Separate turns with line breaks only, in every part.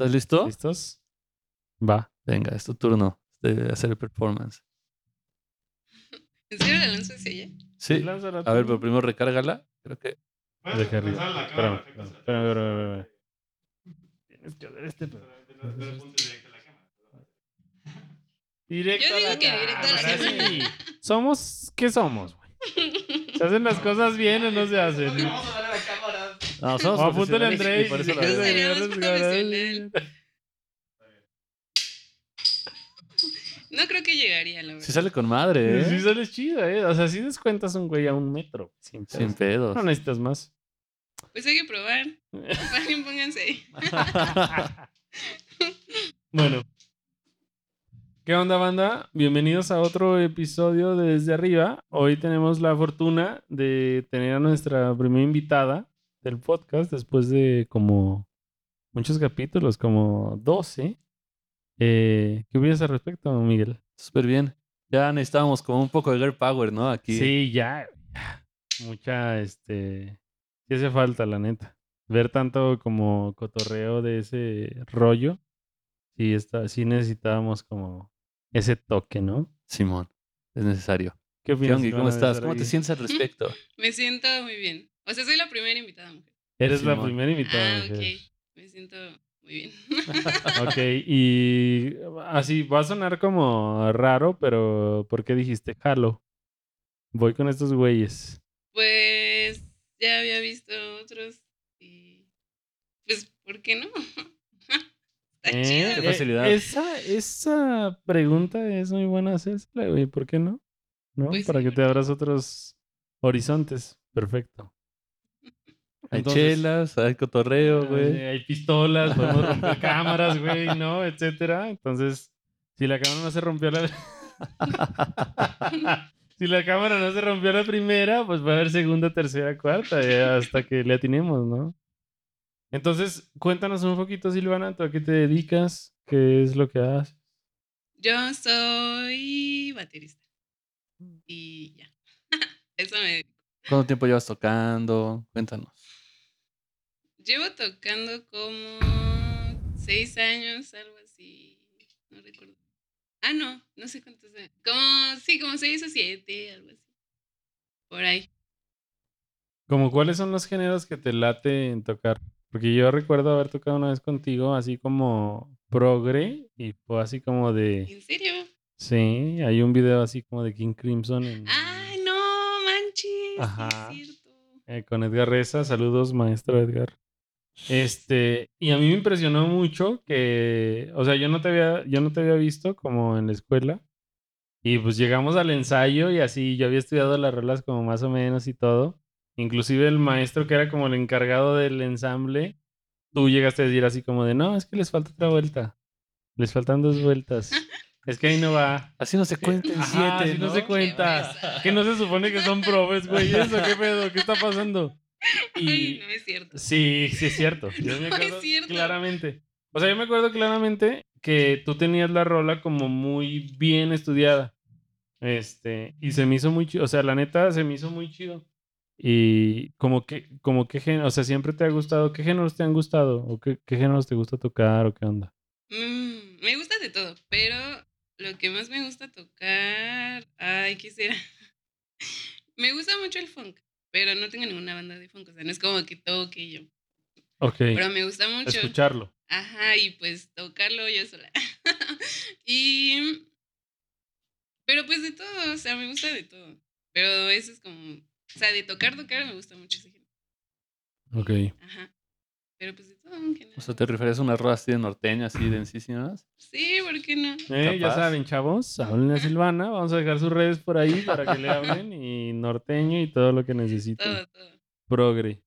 ¿Estás listo?
¿Listos? Va.
Venga, es tu turno de hacer el performance.
¿En serio la lanzo hacia allá?
Sí. A ver, pero primero recárgala. Creo que.
Deja arriba. Espérame, espérame, espérame, espérame, espérame. Tienes que ver este pedo. Directo
Yo
a
digo
la
que directo a la
cámara,
cámara.
sí. Somos, ¿qué somos, güey? ¿Se hacen las cosas bien o no se hacen?
No, somos
O apúntale a
profesionales
André
y por eso
y
lo
si
hago.
quieres
No creo que llegaría, la verdad.
Sí sale con madre,
Sí
¿eh?
sales chido, ¿eh? O sea, si descuentas un güey a un metro. Sin pedos.
Sin pedos.
No necesitas más.
Pues hay que probar. Pónganse ahí.
Bueno. ¿Qué onda, banda? Bienvenidos a otro episodio de Desde Arriba. Hoy tenemos la fortuna de tener a nuestra primera invitada del podcast después de como muchos capítulos, como 12. Eh, ¿Qué opinas al respecto, Miguel?
Súper bien. Ya necesitábamos como un poco de girl power, ¿no? Aquí.
Sí, ya. Mucha, este... Sí hace falta, la neta. Ver tanto como cotorreo de ese rollo. Sí, está, sí necesitábamos como ese toque, ¿no?
Simón. Es necesario.
¿Qué
¿Qué
opinas?
¿Cómo estás? ¿Cómo te sientes al respecto?
Me siento muy bien. O sea, soy la primera invitada mujer.
Eres la primera invitada.
Ah,
mujer.
ok. Me siento muy bien.
Ok, y así va a sonar como raro, pero ¿por qué dijiste jalo? Voy con estos güeyes.
Pues ya había visto otros y pues, ¿por qué no? Está
Eh.
Qué
eh,
facilidad.
esa, esa pregunta es muy buena hacérsela, güey. ¿Por qué no? ¿No?
Pues
Para
sí,
que te abras otros horizontes. Perfecto.
Hay
Entonces,
chelas, hay cotorreo, güey.
eh, Hay pistolas, podemos romper cámaras, güey, ¿no? Etcétera. Entonces, si la cámara no se rompió la... si la cámara no se rompió la primera, pues va a haber segunda, tercera, cuarta, ya hasta que le atinemos, ¿no? Entonces, cuéntanos un poquito, Silvana, ¿tú a qué te dedicas? ¿Qué es lo que haces?
Yo soy baterista. Y ya. Eso me dedico.
¿Cuánto tiempo llevas tocando? Cuéntanos.
Llevo tocando como seis años, algo así. No recuerdo. Ah, no, no sé cuántos años. Como, sí, como seis o siete, algo así. Por ahí.
Como cuáles son los géneros que te late en tocar? Porque yo recuerdo haber tocado una vez contigo así como progre y fue así como de...
¿En serio?
Sí, hay un video así como de King Crimson en-
¡Ay, no, manches!
Ajá.
es cierto.
eh, con Edgar Reza. Saludos, maestro Edgar. Este, y a mí me impresionó mucho que, o sea, yo no te había, yo no te había visto como en la escuela. Y pues llegamos al ensayo y así, yo había estudiado las rolas como más o menos y todo. Inclusive el maestro que era como el encargado del ensamble, tú llegaste a decir así como de, no, es que les falta otra vuelta. Les faltan dos vueltas. es que ahí no va.
Así no se cuenta en
Ajá,
siete,
así no
¿no?
se cuenta. Que no se supone que son probes, güey. ¿Eso qué pedo? ¿Qué está pasando?
Ay, no es cierto.
sí, sí es cierto. Yo me
No es
acuerdo
cierto.
claramente. O sea, yo me acuerdo claramente que tú tenías la rola como muy bien estudiada. Este, y se me hizo muy chido. O sea, la neta se me hizo muy chido. Y como que, como qué género, o sea, siempre te ha gustado, ¿qué géneros te han gustado? ¿O qué, qué géneros te gusta tocar o qué onda?
Mm, me gusta de todo, pero lo que más me gusta tocar. Ay, ¿qué será? me gusta mucho el funk, pero no tengo ninguna banda de funk. O sea, no es como que toque yo.
Ok.
Pero me gusta mucho.
Escucharlo.
Ajá, y pues tocarlo yo sola. y. Pero pues de todo, o sea, me gusta de todo. Pero eso es como. O sea, de tocar, tocar me gusta mucho ese género.
Ok.
Ajá. Pero pues de todo en general.
O sea, ¿te refieres a unas rolas así de norteña, así densísimas?
Sí, ¿por qué no?
Eh, ya saben, chavos, hablen a Silvana. Vamos a dejar sus redes por ahí para que le hablen. Y norteño y todo lo que necesiten.
Todo, todo.
Progre.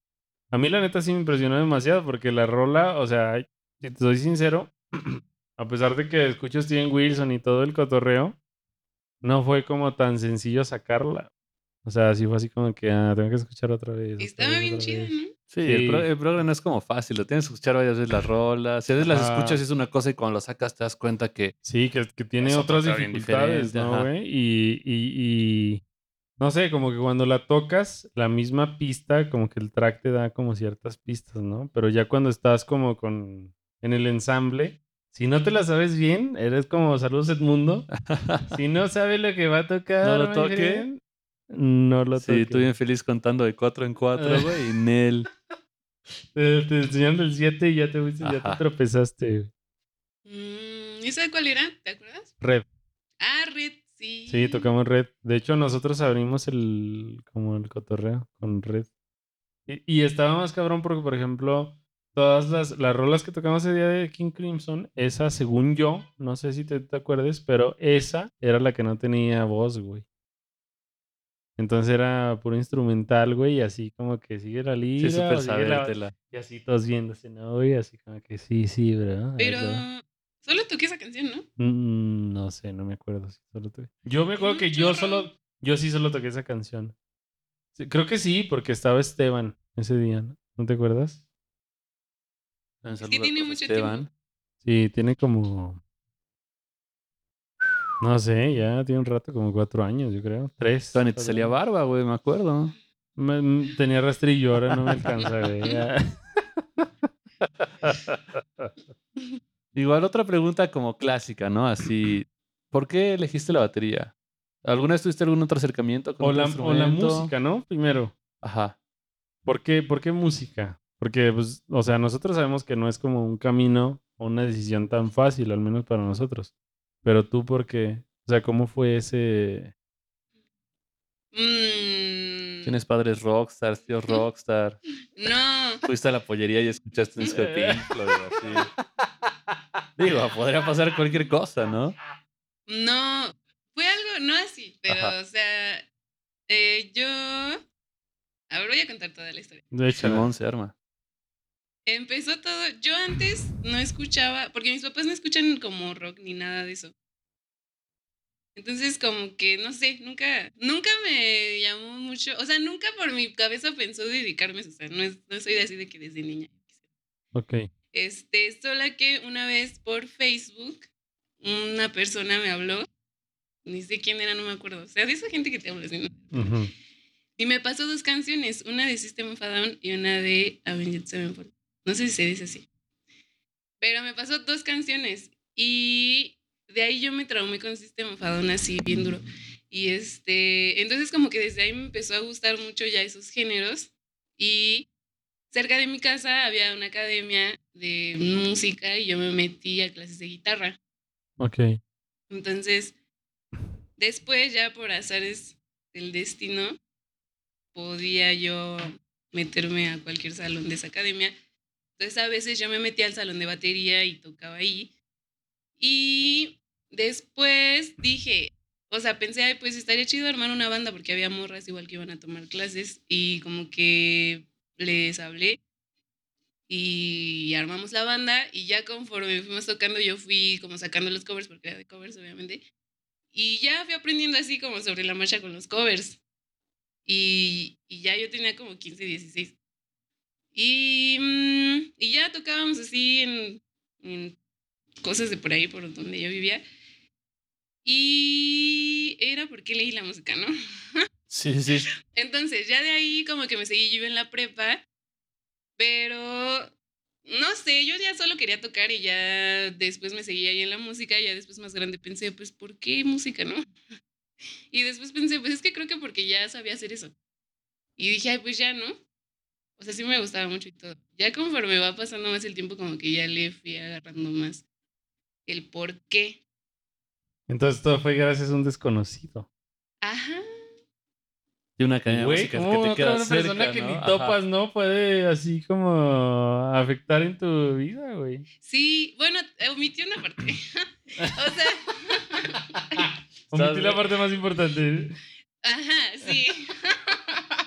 A mí la neta sí me impresionó demasiado porque la rola, o sea, si te soy sincero, a pesar de que escucho Steven Wilson y todo el cotorreo, no fue como tan sencillo sacarla. O sea, sí fue así como que ah, tengo que escuchar otra vez. otra
Estaba
vez,
bien chida. ¿no?
Sí,
Sí.
El, pro- el programa no es como fácil, lo tienes que escuchar varias veces las rolas. Si a veces las escuchas es una cosa y cuando las sacas te das cuenta que
Sí, que, que tiene otras
bien
dificultades, ¿no, güey? Y, y, y no sé, como que cuando la tocas, la misma pista, como que el track te da como ciertas pistas, ¿no? Pero ya cuando estás como con en el ensamble, si no te la sabes bien, eres como saludos Edmundo. Si no sabes lo que va a tocar,
No lo toque.
friend, no lo
sí,
toque.
tú bien feliz contando de cuatro en cuatro,
Ah.
güey, y Nel.
Te, te enseñaron el 7 y ya te, fuiste- ya te tropezaste.
Mm, ¿Y sabe cuál era? ¿Te acuerdas?
Red.
Ah, Red, sí.
Sí, tocamos Red. De hecho, nosotros abrimos el como el cotorreo con Red. Y, y estaba más cabrón porque, por ejemplo, todas las, las rolas que tocamos ese día de King Crimson, esa, según yo, no sé si te, te acuerdes, pero esa era la que no tenía voz, güey. Entonces era puro instrumental, güey, y así como que sigue la lira.
Sí, súper
sigue la-
sabértela.
Y así todos viéndose, ¿no? Güey, así como que sí, sí, bro.
Pero solo toqué esa canción, ¿no?
Mm, no sé, no me acuerdo solo toqué. Yo me acuerdo
un
que yo
chorro.
solo, yo sí solo toqué esa canción. Sí, creo que sí, porque estaba Esteban ese día, ¿no? ¿No te acuerdas?
Que
saludo
tiene mucho
Esteban.
Sí, tiene como, no sé, ya tiene un rato, como cuatro años, yo creo, tres.
Esteban, y te salía barba, güey, me acuerdo.
Me- tenía rastrillo, ahora no me alcanza, güey.
Igual otra pregunta como clásica, ¿no? Así, ¿por qué elegiste la batería? ¿Alguna vez tuviste algún otro acercamiento con
O la, o la música, ¿no? Primero.
Ajá.
¿Por qué, ¿Por qué música? Porque, pues, o sea, nosotros sabemos que no es como un camino o una decisión tan fácil, al menos para nosotros. Pero tú, ¿por qué? O sea, ¿cómo fue ese...?
Mm,
Tienes padres rockstar, tíos rockstar.
No.
Fuiste a la pollería y escuchaste un disco de Pink Floyd, así. Digo, podría pasar cualquier cosa, ¿no?
No, fue algo, no así, pero,
Ajá.
o sea, eh, yo... A ver, voy a contar toda la historia.
De hecho,
se arma.
Empezó todo, yo antes no escuchaba, porque mis papás no escuchan como rock ni nada de eso. Entonces, como que, no sé, nunca, nunca me llamó mucho, o sea, nunca por mi cabeza pensó dedicarme, o sea, no, es- no soy así de que desde niña.
ok.
Este, solo que una vez por Facebook, una persona me habló, ni sé quién era, no me acuerdo, o sea, de esa gente que te habla así, ¿no?
Ujú.
Y me pasó dos canciones, una de System of a Down y una de Avenged Sevenfold. No sé si se dice así. Pero me pasó dos canciones y de ahí yo me traumé con System of a Down así bien duro. Y este, entonces como que desde ahí me empezó a gustar mucho ya esos géneros y cerca de mi casa había una academia de música y yo me metí a clases de guitarra.
Ok.
Entonces, después ya por azares del destino, podía yo meterme a cualquier salón de esa academia. Entonces a veces yo me metía al salón de batería y tocaba ahí. Y después dije, o sea, pensé, ay, pues estaría chido armar una banda porque había morras igual que iban a tomar clases y como que les hablé y armamos la banda. Y ya conforme fuimos tocando yo fui como sacando los covers porque era de covers obviamente. Y ya fui aprendiendo así como sobre la marcha con los covers. Y, y ya yo tenía como 15, 16 y, mm, y ya tocábamos así en, en cosas de por ahí por donde yo vivía y era porque leí la música, ¿no?
Sí, sí.
Entonces, ya de ahí como que me seguí yo en la prepa, pero no sé, yo ya solo quería tocar y ya después me seguí ahí en la música y ya después más grande pensé, pues, ¿por qué música, no? Y después pensé, pues es que creo que porque ya sabía hacer eso. Y dije, ay, pues ya, ¿no? O sea, sí me gustaba mucho y todo. Ya conforme va pasando más el tiempo, como que ya le fui agarrando más el por qué.
Entonces todo fue gracias a un desconocido.
Ajá.
Y una academia de música
¿cómo
que te
otra
queda
una
cerca,
persona que
¿no?
ni
Ajá.
topas no puede así como afectar en tu vida, güey?
Sí, bueno, omití una parte. o sea,
Omití la parte más importante.
Ajá, sí.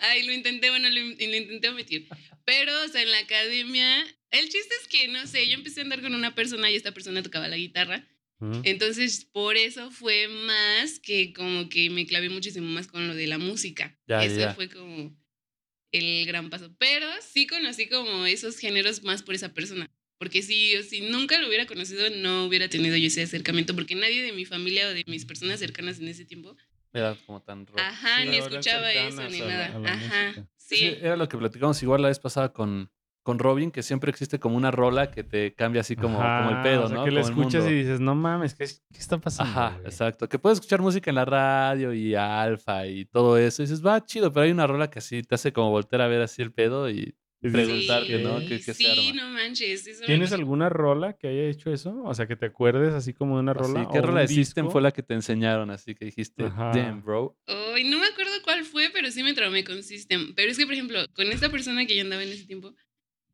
Ay, lo intenté, bueno, lo, in- lo intenté omitir. Pero, o sea, en la academia, el chiste es que, no sé, yo empecé a andar con una persona y esta persona tocaba la guitarra. Entonces, por eso fue más que como que me clavé muchísimo más con lo de la música.
Ya,
eso
ya.
fue como el gran paso. Pero sí conocí como esos géneros más por esa persona. Porque si, si nunca lo hubiera conocido, no hubiera tenido yo ese acercamiento, porque nadie de mi familia o de mis personas cercanas en ese tiempo,
Era como tan rock.
ajá,
Sí,
ni escuchaba eso ni
la-
nada.
la
Ajá.
Sí,
sí.
era lo que platicamos igual la vez pasada con, con Robin, que siempre existe como una rola que te cambia así como, como el pedo,
o sea,
¿no?
que
el
escuchas
mundo.
y dices, no mames, ¿qué, qué está pasando?
Ajá,
güey?"
exacto. Que puedes escuchar música en la radio y alfa y todo eso. Y dices, va chido, pero hay una rola que así te hace como voltear a ver así el pedo y
Y
preguntarte, ¿no?
Sí,
¿Qué- qué se
sí,
arma?
no manches. eso
¿Tienes alguna rola que haya hecho eso? O sea, que te acuerdes así como de una rola.
Así, ¿Qué
o
rola de System fue la que te enseñaron? Así que dijiste,
Ajá.
damn, bro.
Ay, no me acuerdo cuál fue, pero sí me traumé con System. Pero es que, por ejemplo, con esta persona que yo andaba en ese tiempo,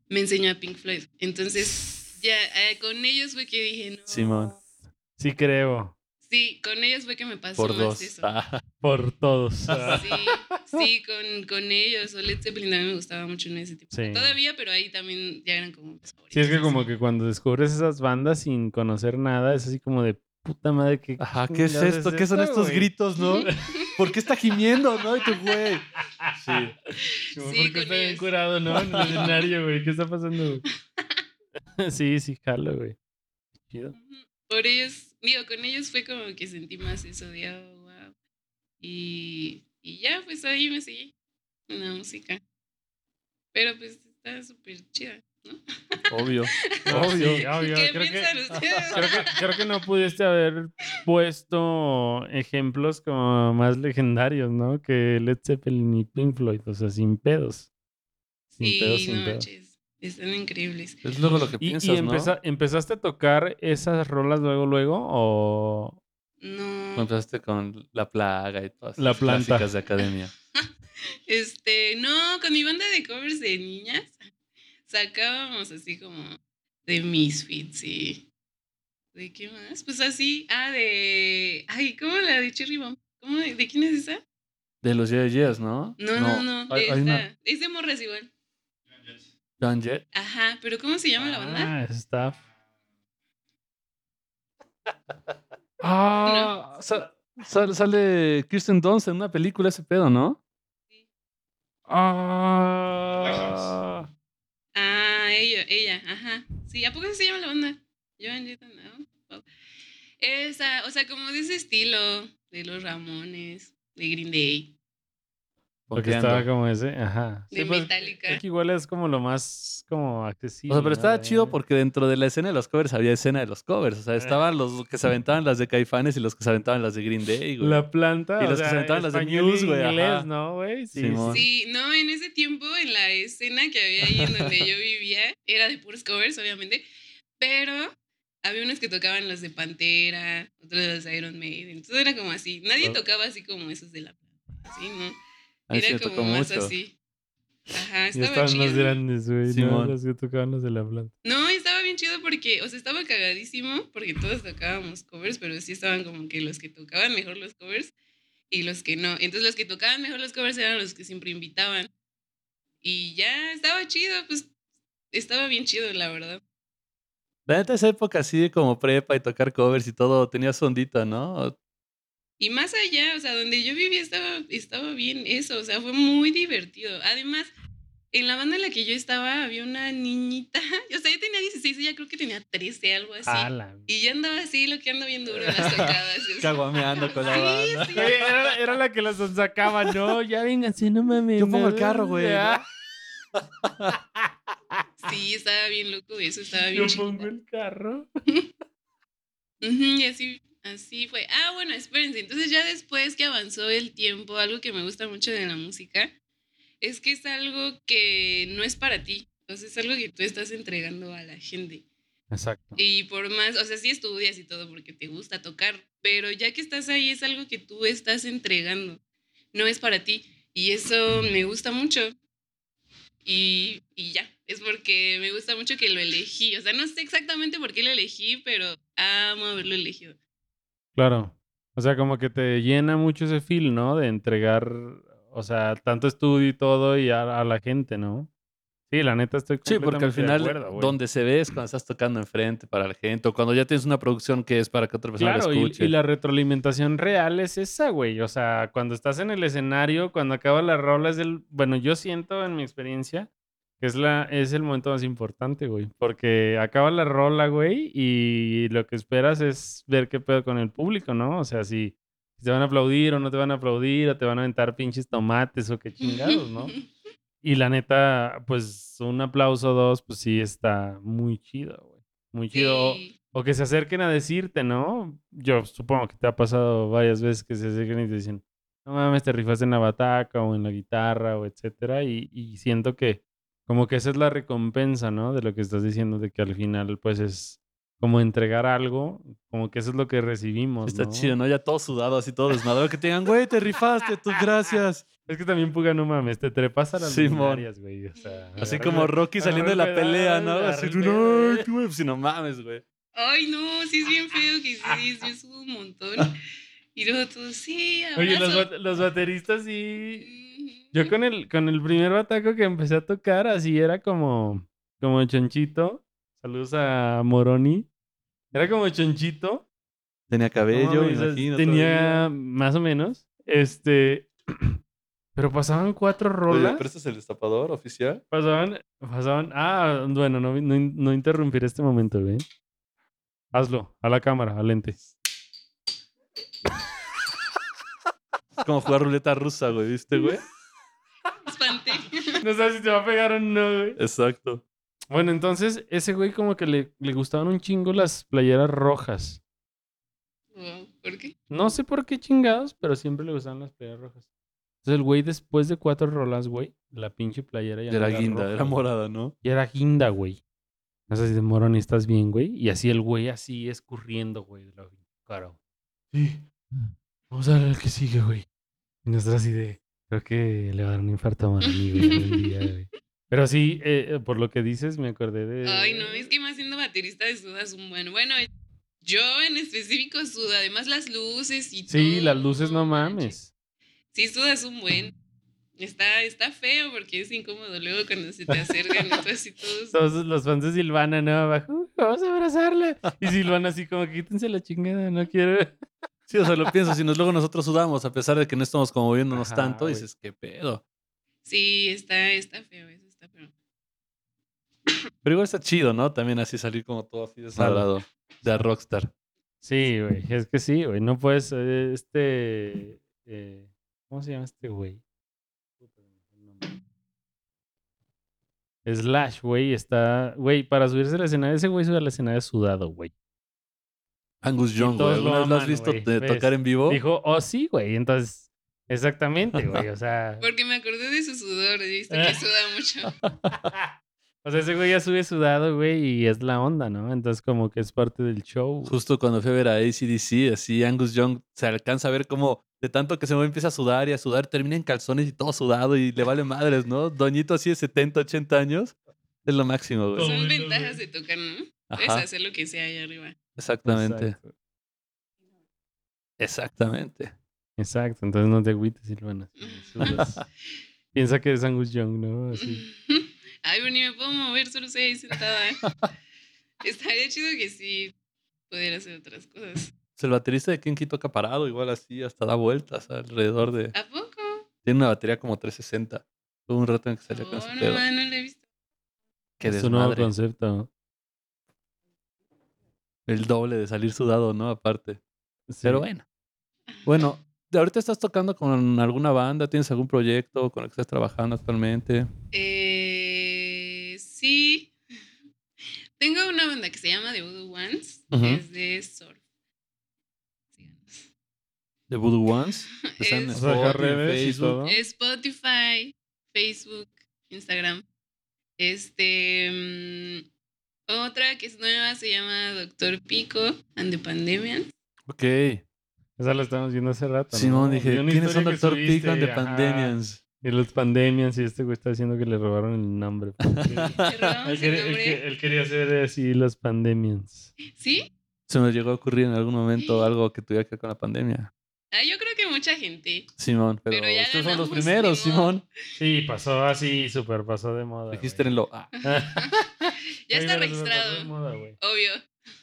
me enseñó a Pink Floyd. Entonces, ya eh, con ellos fue que dije, no.
Simón.
Sí, creo.
Sí, con ellos fue que me pasó
Por
más
dos.
eso.
Ah,
Por todos. Ah,
Sí, sí, con, con ellos. O Led Zeppelin también me gustaba mucho en ese tiempo.
Sí.
Todavía, pero ahí también ya eran como mis
Sí, es que como que cuando descubres esas bandas sin conocer nada, es así como de puta madre que.
Ajá, ¿qué es esto? ¿Qué son estos gritos, no? ¿Por qué está gimiendo, no? Y tú, güey. Sí.
Sí,
porque
con
está bien curado, ¿no? En el escenario, güey. ¿Qué está pasando, güey? sí, sí, jalo, güey. Chido.
Por ellos, digo, con ellos fue como que sentí más eso de, oh, wow. Y, y ya, pues ahí me seguí en la música. Pero pues está súper chida, ¿no?
Obvio. Obvio.
sí, obvio.
¿Qué
Creo que,
piensan ustedes?
creo, que, creo que no pudiste haber puesto ejemplos como más legendarios, ¿no? Que Led Zeppelin y Pink Floyd, o sea, sin pedos. Sin
Sí,
pedos, sin
no
pedos.
manches. Están increíbles.
Es luego lo que
¿Y, y
piensas, ¿no?
empeza- empezaste a tocar esas rolas luego, luego? ¿O
No.
Empezaste con La Plaga y todas
La
esas
Planta.
clásicas de academia.
Este, no, con mi banda de covers de niñas sacábamos así como de Misfits y. ¿De qué más? Pues así. Ah, de. Ay, ¿cómo la de Cherry Bomb? ¿Cómo de, ¿de quién es esa?
De los Yeah Yeahs, ¿no?
No, no, no.
Hay,
de
hay
esa.
una
Es de morras igual.
Joan Jett.
Ajá, pero ¿cómo se llama la banda?
Ah, está. Ah,
sal- sale Kirsten Dunst en una película ese pedo, ¿no?
ah.
Ah, ella, ella, ajá. Sí, ¿a poco se llama la banda? Joan Jett, ¿no? Esa, o sea, como de ese estilo, de los Ramones, de Green Day,
Porque estaba como ese, ajá.
de
Sí, pues,
Metallica.
es que igual es como lo más como accesible.
O sea, pero
¿no?
estaba
De-
chido porque dentro de la escena de los covers había escena de los covers. O sea, estaban los que se aventaban las de Caifanes y los que se aventaban las de Green Day, güey.
La planta.
Y
o
los que
sea,
se aventaban las de Muse, güey,
inglés,
ajá.
¿no, güey? Sí,
Simón.
Sí, no, en ese tiempo, en la escena que había ahí en donde yo vivía, era de puros covers, obviamente, pero había unos que tocaban los de Pantera, otros de los de Iron Maiden, entonces era como así, nadie
Oh.
tocaba así como esos de la ¿sí, no?
Sí
Era como más
mucho.
así. Ajá,
Y
estaba
estaban más
chido.
grandes, güey. ¿no?
Simón.
Los que tocaban los de la planta.
No, estaba bien chido porque, o sea, estaba cagadísimo porque todos tocábamos covers, pero sí estaban como que los que tocaban mejor los covers y los que no. Entonces los que tocaban mejor los covers eran los que siempre invitaban. Y ya estaba chido, pues estaba bien chido, la verdad.
La neta, esa época así de como prepa y tocar covers y todo, tenía su ondita, ¿no?
Y más allá, o sea, donde yo vivía estaba, estaba bien eso, o sea, fue muy divertido. Además, en la banda en la que yo estaba había una niñita, o sea, yo tenía 16, ella creo que tenía 13, algo así.
Ala.
Y yo andaba así, lo que ando bien duro en las tocadas.
Caguameando con la
Sí,
banda.
sí.
Güey, era, era la que las sacaban, no, ya vénganse, no mames.
Yo pongo el carro, güey,
ya.
Sí, estaba bien loco eso, estaba bien
Yo pongo el carro.
Y así, así fue. Ah, bueno, espérense. Entonces ya después que avanzó el tiempo, algo que me gusta mucho de la música es que es algo que no es para ti. Entonces es algo que tú estás entregando a la gente.
Exacto.
Y por más, o sea, sí estudias y todo porque te gusta tocar, pero ya que estás ahí es algo que tú estás entregando. No es para ti. Y eso me gusta mucho. Y, y ya, es porque me gusta mucho que lo elegí. O sea, no sé exactamente por qué lo elegí, pero amo haberlo elegido.
Claro. O sea, como que te llena mucho ese feel, ¿no? De entregar, o sea, tanto estudio y todo y a, a la gente, ¿no? Sí, la neta estoy
Sí, porque al final
acuerdo,
donde se ve es cuando estás tocando enfrente para la gente o cuando ya tienes una producción que es para que otra persona
Claro,
la
y,
escuche.
y la retroalimentación real es esa, güey. O sea, cuando estás en el escenario, cuando acaba la rola, es el. Bueno, yo siento en mi experiencia es, la, es el momento más importante, güey. Porque acaba la rola, güey, y lo que esperas es ver qué pedo con el público, ¿no? O sea, si, si te van a aplaudir o no te van a aplaudir, o te van a aventar pinches tomates o qué chingados, ¿no? Y la neta, pues un aplauso o dos, pues sí está muy chido, güey. Muy chido. O-
Sí.
o que se acerquen a decirte, ¿no? Yo supongo que te ha pasado varias veces que se acerquen y te dicen, no mames, te rifaste en la bataca o en la guitarra o etcétera. Y, y siento que como que esa es la recompensa, ¿no? De lo que estás diciendo, de que al final pues es como entregar algo, como que eso es lo que recibimos,
Está
¿no?
chido, ¿no? Ya todo sudado, así todo desmadrado. Que te digan, güey, te rifaste, tú, gracias.
Es que también Puga, no mames, te trepas a las
Simón.
luminarias, güey. O sea,
Así como Rocky saliendo de la
el
pelea, ¿no? Así, tú, no, tú, güey, pues si no mames, güey.
Ay, no, sí es bien feo que sí, yo subo un montón. Y luego todos, sí,
Oye, los,
abrazo.
los bateristas sí... Yo con el, con el primer bataco que empecé a tocar, así era como, como chonchito. Saludos a Moroni. Era como chonchito.
Tenía
No
cabello, me
mames,
imagino.
Tenía
todavía.
más o menos. Este. Pero pasaban cuatro rolas.
¿pero este es el destapador oficial?
Pasaban, pasaban. Ah, bueno, no, no, no interrumpir este momento, güey. Hazlo, a la cámara, al lente.
Es como jugar ruleta rusa, güey, ¿viste, güey?
No sabes si te va a pegar o no, güey.
Exacto.
Bueno, entonces, ese güey como que le, le gustaban un chingo las playeras rojas.
¿Por qué?
No sé por qué chingados, pero siempre le gustaban las playeras rojas. Entonces el güey después de cuatro rolas, güey, la pinche playera ya no
Era guinda,
roja,
era morada, ¿no?
Y era guinda, güey. No sé si de morón estás bien, güey. Y así el güey así escurriendo, güey, de la cara. güey. Sí. Vamos a ver el que sigue, güey. Y nosotros así de... Creo que le va a dar un infarto a güey, algún día, güey. Pero sí, eh, por lo que dices, me acordé de...
Ay, no, es que más siendo baterista de sudas un buen. Bueno, yo en específico sudo, además las luces y todo.
Sí, las luces no mames.
Sí, sudas un buen. Está, está feo porque es incómodo luego cuando se te acercan y tú así todos.
Todos los fans de Silvana, ¿no? Abajo, "Uh, vamos a abrazarla. Y Silvana así como, quítense la chingada, no quiero...
Sí, o sea, lo piensas, si nos, luego nosotros sudamos, a pesar de que no estamos como moviéndonos
Ajá,
tanto, dices, ¿qué pedo?
Sí, está, está feo, eso está feo.
Pero igual está chido, ¿no? También así salir como todo así desmadrado. De rockstar.
Sí, güey, es que sí, güey, no puedes, eh, este... eh, ¿Cómo se llama este güey? Slash, güey, está... Güey, para subirse al escenario, ese güey sube al escenario sudado, güey.
Angus Young, güey.
lo
¿Alguna vez lo has visto de
¿ves?
tocar en vivo?
Dijo, oh, sí, güey, entonces... Exactamente, güey, o sea...
Porque me acordé de su sudor, viste que suda mucho.
O sea, ese güey ya sube sudado, güey, y es la onda, ¿no? Entonces como que es parte del show.
Justo cuando fui a ver a ACDC, así Angus Young se alcanza a ver como de tanto que se mueve empieza a sudar y a sudar, termina en calzones y todo sudado y le vale madres, ¿no? Doñito así de 70, 80 años. Es lo máximo, güey.
Son ventajas de tocar, ¿no? Puedes
Ajá,
hacer lo que sea allá arriba.
exactamente.
Exacto.
Exactamente.
Exacto, entonces no te agüites, Silvana. Piensa que eres Angus Young, ¿no? Así.
Ay, pero ni me puedo mover, solo estoy ahí sentada. ¿eh? Estaría chido que sí pudiera hacer otras cosas.
Pues el baterista de Kinky toca parado, igual así, hasta da vueltas alrededor de.
¿A poco?
Tiene una batería como 360. Tuvo un rato en que salió
Oh,
con ese
no,
pedo.
no lo he visto.
Qué
es un nuevo concepto.
El doble de salir sudado, ¿no? Aparte.
Sí.
Pero bueno. Bueno, ¿de ahorita estás tocando con alguna banda? ¿Tienes algún proyecto con el que estás trabajando actualmente?
Eh, sí. Tengo una banda que se llama The Voodoo Ones. Es de surf. Síganos.
¿De Voodoo Ones? Están
Es-
Spotify, en
redes y
Facebook.
Spotify, Facebook, Instagram. Este. Otra que es nueva se llama Doctor Pico and the Pandemian.
Ok.
Esa la estábamos viendo hace rato. ¿no?
Simón,
Vi
dije, ¿quiénes son Doctor Pican de
ajá,
Pandemians?
Y los Pandemians, y este güey está diciendo que le robaron el nombre. porque-
Le robamos
él,
el
quería, él
nombre.
que- él quería hacer así los Pandemians.
¿Sí?
¿Se me llegó a ocurrir en algún momento algo que tuviera que ver con la pandemia?
Ah, yo creo que mucha gente.
Simón, pero,
Pero ya
ustedes son los primeros. Simón.
Sí, pasó así, súper pasó de moda.
Regístrenlo. Ah,
Ya está registrado.
moda.
Obvio.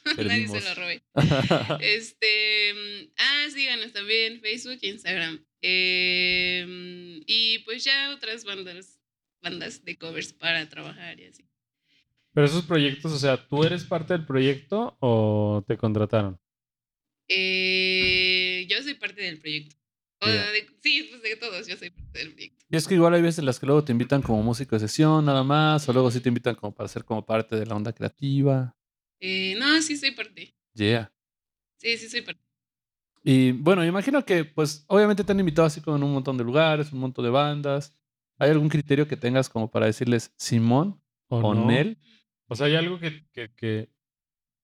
Nadie se lo robe. Este. mm, Ah, síganos también, Facebook e Instagram. Eh, y pues ya otras bandas, bandas de covers para trabajar y así.
Pero esos proyectos, o sea, ¿tú eres parte del proyecto o te contrataron?
Eh, yo soy parte del proyecto. O
Ya.
de- sí, pues de todos, yo soy parte del proyecto.
Y es que igual hay veces en las que luego te invitan como músico de sesión nada más, o luego sí te invitan como para ser como parte de la onda creativa.
Eh, no, sí soy parte.
Yeah.
Sí, sí soy parte.
Y bueno, me imagino que pues obviamente te han invitado así como en un montón de lugares, un montón de bandas. ¿Hay algún criterio que tengas como para decirles Simón o
no?
Nel?
O sea, ¿hay algo que, que, que,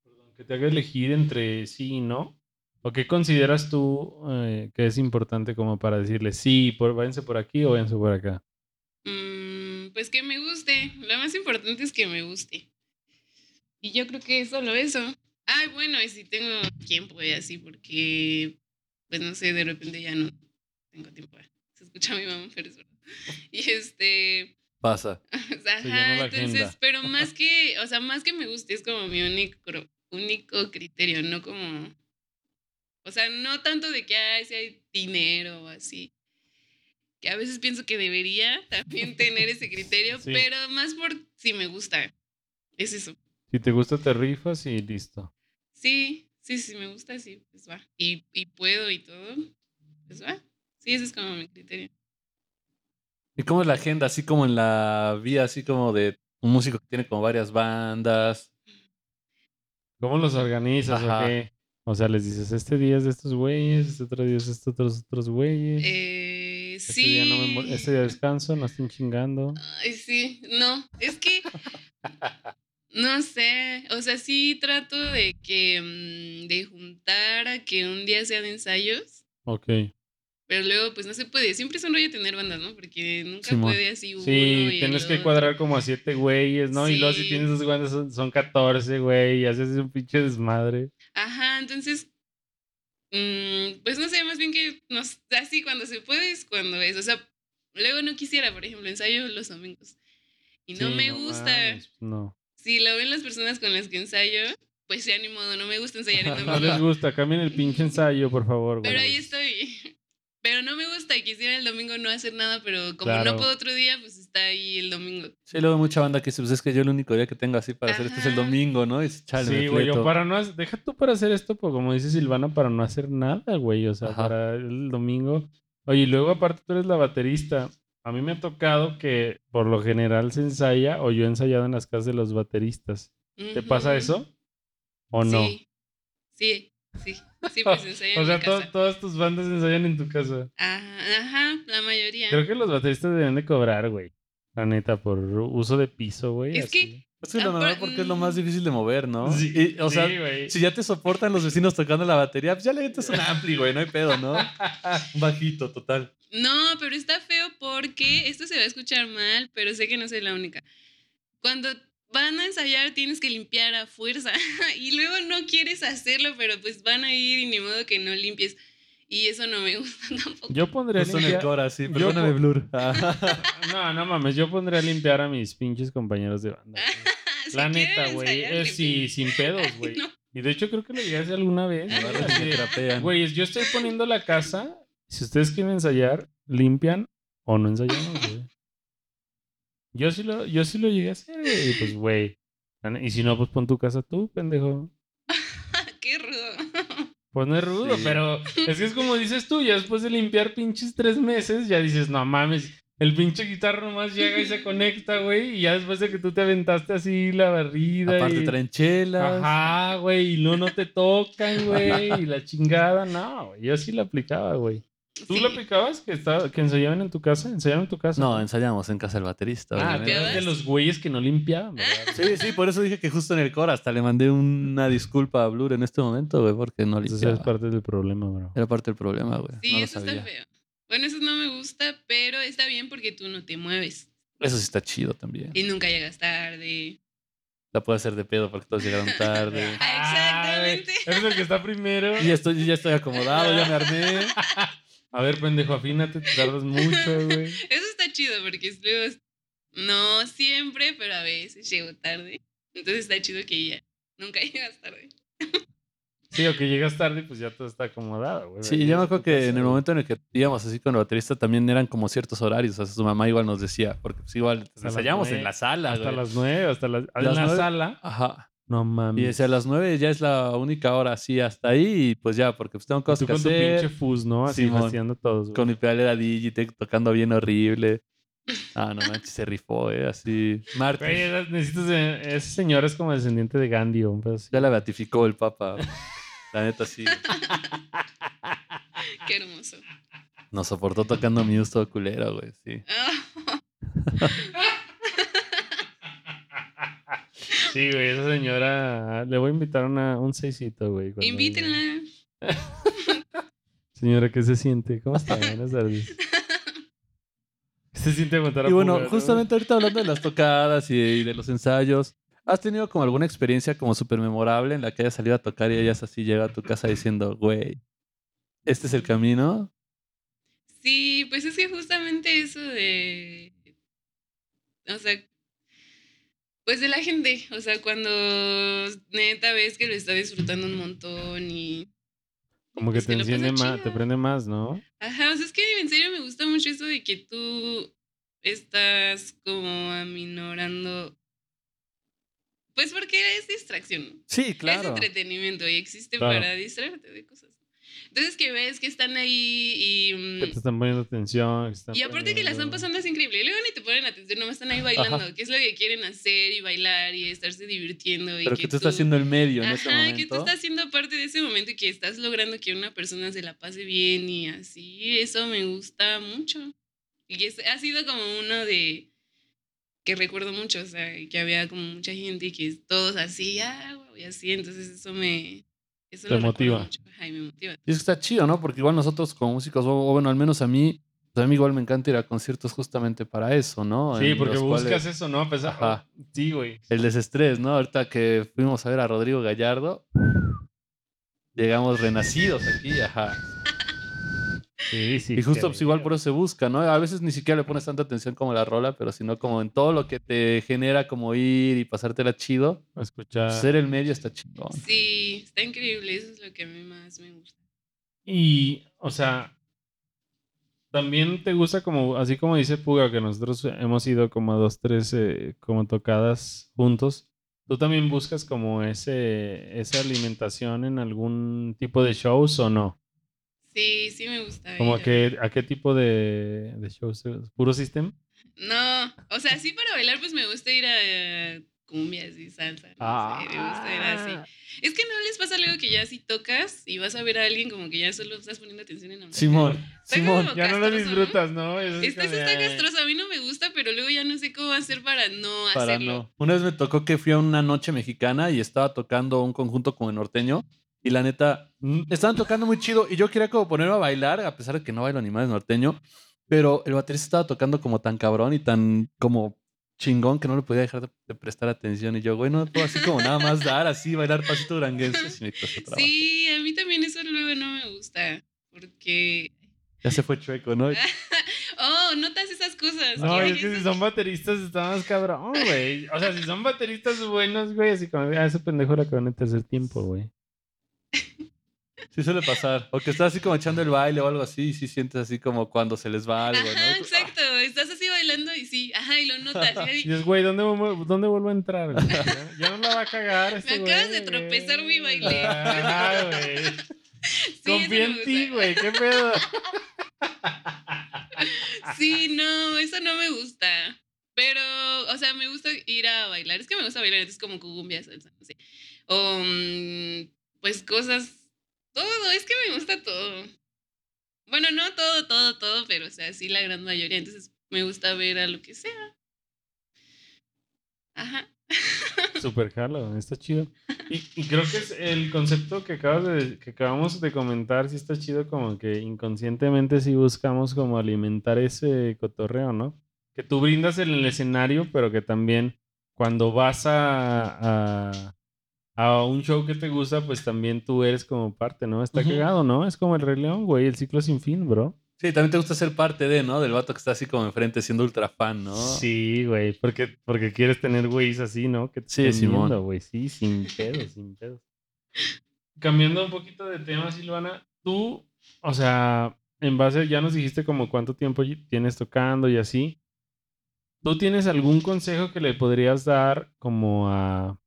perdón, que te haga elegir entre sí y no? ¿O qué consideras tú eh, que es importante como para decirle sí, por, váyanse por aquí o váyanse por acá?
Mm, pues que me guste. Lo más importante es que me guste. Y yo creo que es solo eso. Ay, bueno, y si tengo tiempo y así, porque, pues no sé, de repente ya no tengo tiempo. Se escucha mi mamá, pero es verdad. Y este,
Pasa.
o sea, ajá, entonces,
agenda.
pero más que, o sea, más que me guste, es como mi único, único criterio, no como, o sea, no tanto de que ay, si hay dinero o así. Que a veces pienso que debería también tener ese criterio,
Sí.
pero más por si me gusta. Es eso.
Si te gusta, te rifas y listo.
Sí, sí, sí, me gusta, sí, pues va. Y, y puedo y todo, pues va. Sí, ese es como mi criterio.
¿Y cómo es la agenda? Así como en la vida, así como de un músico que tiene como varias bandas.
¿Cómo los organizas
Ajá.
o qué? O sea, les dices, este día es de estos güeyes, este otro día es de estos otros, otros güeyes.
Eh,
este,
sí.
día no me este día descanso, no estén chingando.
Ay, sí, no, es que no sé, o sea, sí trato de que mm, de juntar a que un día sea de ensayos,
Ok.
pero luego pues no se puede, siempre es un rollo tener bandas, ¿no? Porque nunca puede así uno
Sí,
y
tienes que cuadrar como a siete güeyes, ¿no? Y luego si tienes dos güeyes son, son 14, güey, y haces un pinche desmadre.
Ajá, entonces mm, pues no sé, más bien que nos así cuando se puede es cuando es, o sea, luego no quisiera, por ejemplo, ensayo los domingos. Y no
Sí,
me gusta.
mames, no.
Si lo ven las personas con las que ensayo, pues ya ni modo, no me gusta ensayar en
No
domingo.
les gusta, cambien el pinche ensayo, por favor.
Pero ahí estoy. Pero no me gusta, quisiera el domingo no hacer nada, pero como
Claro.
no puedo otro día, pues está ahí el domingo.
Sí, luego mucha banda que dice, pues es que yo el único día que tengo así para hacer esto es el domingo, ¿no? Y dice, chale,
Sí, güey, yo
fleto".
para no hacer, deja tú para hacer esto, pues como dice Silvana, para no hacer nada, güey, o sea,
Ajá.
para el domingo. Oye, y luego aparte tú eres la baterista. A mí me ha tocado que por lo general se ensaya o yo he ensayado en las casas de los bateristas. ¿Te pasa eso? ¿O no?
Sí, sí, sí. Sí, pues ensayo
o
en
sea,
mi
to-
casa.
todas tus bandas ensayan en tu casa.
Ajá, ajá, la mayoría.
Creo que los bateristas deberían de cobrar, güey. La neta, por uso de piso, güey.
Es
así.
que-
Es que lo
Ah, pero-
porque es lo más difícil de mover, ¿no?
Sí,
Y, o sea,
güey.
si ya te soportan los vecinos tocando la batería, pues ya le metes un ampli, güey, no hay pedo, ¿no? Un bajito, total.
No, pero está feo porque esto se va a escuchar mal, pero sé que no soy la única. Cuando van a ensayar tienes que limpiar a fuerza y luego no quieres hacerlo, pero pues van a ir y ni modo que no limpies. Y eso no me gusta tampoco.
Yo pondría a
Justo en el
limpiar...
cora, sí,
Yo
perdóname,
po-
Blur.
No, no mames, yo pondría a limpiar a mis pinches compañeros de banda.
Si
La neta, güey. eh, sí, sin pedos, güey.
no.
Y de hecho creo que lo llegué a hacer alguna vez. Güey, yo estoy poniendo la casa. Si ustedes quieren ensayar, limpian o no ensayamos, güey. Yo sí lo, yo sí lo llegué a hacer, güey. Y pues, güey. Y si no, pues pon tu casa tú, pendejo.
Qué rudo.
Pues no es rudo,
Sí.
pero es que es como dices tú, ya después de limpiar pinches tres meses, ya dices, no mames, el pinche guitarra nomás llega y se conecta, güey, y ya después de que tú te aventaste así la barrida.
Aparte
y...
traen chelas.
Ajá, güey, y no, no te tocan, güey, y la chingada, no, güey, yo sí la aplicaba, güey. ¿Tú
Sí.
la aplicabas que, estaba, que ensayaban en tu casa? ¿Ensayaban en tu casa?
No, ensayamos en casa del baterista.
Ah, de los güeyes que no limpiaban, ¿verdad?
Sí, sí, por eso dije que justo en el cora hasta le mandé una disculpa a Blur en este momento, güey, porque no limpiaba.
es parte del problema, bro.
Era parte del problema, güey.
Sí,
no
eso está feo. Bueno, eso no me gusta, pero está bien porque tú no te mueves
Eso sí está chido también.
y nunca llegas tarde.
La puede hacer de pedo porque todos llegaron tarde.
Ah, Exactamente.
Eres el que está primero.
Y ya estoy, ya estoy acomodado, ya me armé.
A ver, pendejo, afínate, te tardas mucho, güey.
Eso está chido porque luego, no siempre, pero a veces llego tarde. Entonces está chido que ya nunca llegas tarde.
Sí, o que llegas tarde pues ya todo está acomodado, güey.
Sí, yo me acuerdo que en el momento en el que íbamos así con el baterista también eran como ciertos horarios. O sea, su mamá igual nos decía, porque pues igual
Hasta las
ensayamos
nueve,
en la sala,
Hasta
güey.
las nueve, hasta las, en la
nueve.
sala.
Ajá.
No
Y
mames.
decía, a las nueve ya es la única hora así hasta ahí y pues ya, porque pues tengo
Y
cosas
tú
que
con tu pinche fuzz, ¿no? Así
Simón.
todos, güey.
Con mi pedalera Digitech tocando bien horrible. Ah, no manches, se rifó, eh, así. Martes.
Güey, esas- necesitas... Ese señor es como descendiente de Gandhi o un pedo así.
Ya la beatificó el papa. La neta sí.
Qué hermoso.
Nos soportó tocando Muse todo culero, güey, sí.
Ah,
Sí, güey, esa señora... Le voy a invitar una, un seisito, güey. cuando
invítenla.
Señora, ¿qué se siente? ¿Cómo está? Buenas tardes. ¿Qué se siente aguantar a
Y bueno,
Puga, no?
justamente ahorita hablando de las tocadas y y de los ensayos, ¿has tenido como alguna experiencia como súper memorable en la que hayas salido a tocar y ellas así llega a tu casa diciendo, güey, este es el camino?
Sí, pues es que justamente eso de. O sea. Pues de la gente. O sea, cuando neta ves que lo está disfrutando un montón y.
Como que
pues
te enciende más, te prende más, ¿no?
Ajá, o sea, es que en serio me gusta mucho eso de que tú estás como aminorando. Pues porque es distracción.
Sí,
Es
claro.
entretenimiento y existe
Claro.
para distraerte de cosas. Entonces que ves que están ahí y... mm,
Que te están poniendo atención.
Y aparte que la están pasando es increíble. Y luego ponen atención, nomás están ahí bailando, que es lo que quieren hacer y bailar y estarse divirtiendo. Y
Pero que tú estás haciendo el medio en ese
Ajá,
momento.
que tú estás siendo parte de ese momento y que estás logrando que una persona se la pase bien y así. Eso me gusta mucho. Y es- ha sido como uno de que recuerdo mucho, o sea, que había como mucha gente y que todos así, ah, y así. Entonces eso me... Eso
Te motiva.
mucho. Ajá, y me motiva.
Y es que está chido, ¿no? Porque igual nosotros como músicos, o o bueno, al menos a mí, a mí igual me encanta ir a conciertos justamente para eso, ¿no?
Sí,
En
porque buscas
cuales-
eso, ¿no? A pesar-
Ajá.
Sí, güey.
El desestrés, ¿no? Ahorita que fuimos a ver a Rodrigo Gallardo, llegamos renacidos aquí, ajá.
Sí, sí.
Y justo pues igual por eso se busca, ¿no? A veces ni siquiera le pones tanta atención como la rola, pero sino como en todo lo que te genera como ir y pasártela chido,
Escuchar.
ser el medio está chingón.
Sí, está increíble. Eso es lo que a mí más me gusta.
Y, o sea, también te gusta como, así como dice Puga, que nosotros hemos ido como a dos, tres eh, como tocadas juntos. ¿Tú también buscas como ese, esa alimentación en algún tipo de shows o no?
Sí, sí me gusta.
Como
a-
que, ¿a qué tipo de, de shows? ¿Puro system?
No, o sea, sí para bailar pues me gusta ir a cumbias y salsa. No sé, me gusta ir así. Es que no les pasa algo que ya si tocas y vas a ver a alguien como que ya solo estás poniendo atención en la música.
Simón, Simón.
Ya no lo disfrutas, ¿no? Eso es
Este sí está castroso, a mí no me gusta, pero luego ya no sé cómo hacer para no
Para
hacerlo.
no. Una vez me tocó que fui a una noche mexicana y estaba tocando un conjunto como norteño. Y la neta,
Mm,
estaban tocando muy chido. Y yo quería como ponerme a bailar, a pesar de que no bailo ni más norteño. Pero el baterista estaba tocando como tan cabrón y tan como chingón que no le podía dejar de, de prestar atención. Y yo, güey, no puedo así como nada más dar, así, bailar pasito duranguense. Trabajo.
Sí, a mí también eso luego no me gusta. Porque.
Ya se fue chueco, ¿no?
Oh, notas esas cosas.
No, es que si son bateristas está más cabrón, güey. O sea, si son bateristas buenos, güey, así como, ah, ese pendejo la en el tercer tiempo, güey.
Sí suele pasar. O que estás así como echando el baile o algo así y sí sientes así como cuando se les va algo, ¿no?
Ajá, exacto. Estás así bailando y sí, ajá, y lo notas. y-
dices, güey, ¿dónde, ¿dónde vuelvo a entrar? güey? Ya, no la va a cagar este
Me acabas
güey.
de tropezar mi baile.
Güey.
Sí,
Confía en ti, güey. ¿Qué pedo?
Sí, no, eso no me gusta. Pero, o sea, me gusta ir a bailar. Es que me gusta bailar, entonces como cumbia, salsa, no sé. O, mm, pues cosas, todo, es que me gusta todo. Bueno, no todo, todo, todo, pero, o sea, sí la gran mayoría. Entonces me gusta ver a lo que sea. Ajá.
Super jalo, está chido. Y, y creo que es el concepto que acabas de, que acabamos de comentar, sí está chido, como que inconscientemente sí buscamos como alimentar ese cotorreo, ¿no? Que tú brindas en el escenario, pero que también cuando vas a, a, a un show que te gusta, pues también tú eres como parte, ¿no? Está cagado, ¿no? Es como el Rey León, güey, el ciclo sin fin, bro.
Sí, también te gusta ser parte de, ¿no? Del vato que está así como enfrente siendo ultra fan, ¿no?
Sí, güey, porque, porque quieres tener güeyes así, ¿no? Que te
Sí, Simón.
güey. Sí, sin pedos, sin pedos. Cambiando un poquito de tema, Silvana, tú, o sea, en base, ya nos dijiste como cuánto tiempo tienes tocando y así. ¿Tú tienes algún consejo que le podrías dar como a,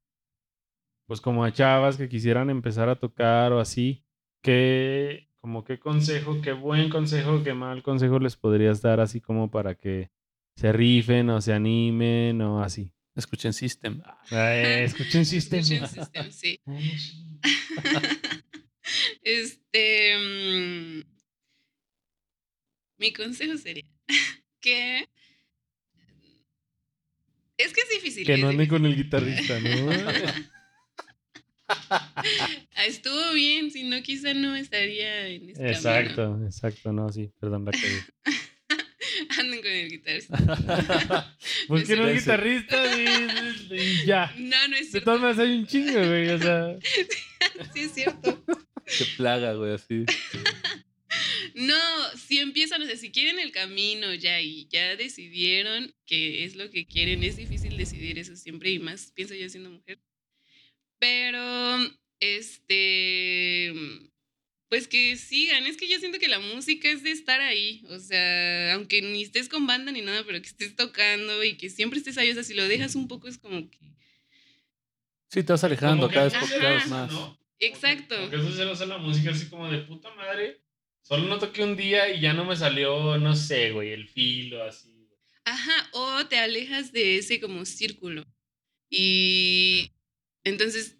pues como a chavas que quisieran empezar a tocar o así? ¿Qué, como qué consejo, qué buen consejo, qué mal consejo les podrías dar así como para que se rifen o se animen o así?
Escuchen System.
Eh, escuchen System.
Escuchen System, sí. este. mm, mi consejo sería que. Es que es difícil.
Que no
difícil.
con el guitarrista, ¿no?
Ah, Estuvo bien, si no, quizá no estaría en este camino.
exacto, exacto, no, sí, perdón, la.
Anden con el guitarrista.
Es
Ese.
guitarrista y, y ya.
No, no es
De
cierto.
todas maneras hay un chingo, güey, o sea.
Sí, es cierto.
Qué plaga, güey, así.
No, si empiezan, o sea, si quieren el camino ya y ya decidieron que es lo que quieren, es difícil decidir eso siempre y más pienso yo siendo mujer. Pero, este, pues que sigan, es que yo siento que la música es de estar ahí, o sea, aunque ni estés con banda ni nada, pero que estés tocando y que siempre estés ahí, o sea, si lo dejas un poco es como que...
Sí, te vas alejando cada vez, cada más.
¿no?
Exacto.
Porque eso se lo hace la música así como de puta madre. Solo no toqué un día y ya no me salió, no sé, güey, el filo así.
Ajá, o te alejas de ese como círculo. Y entonces,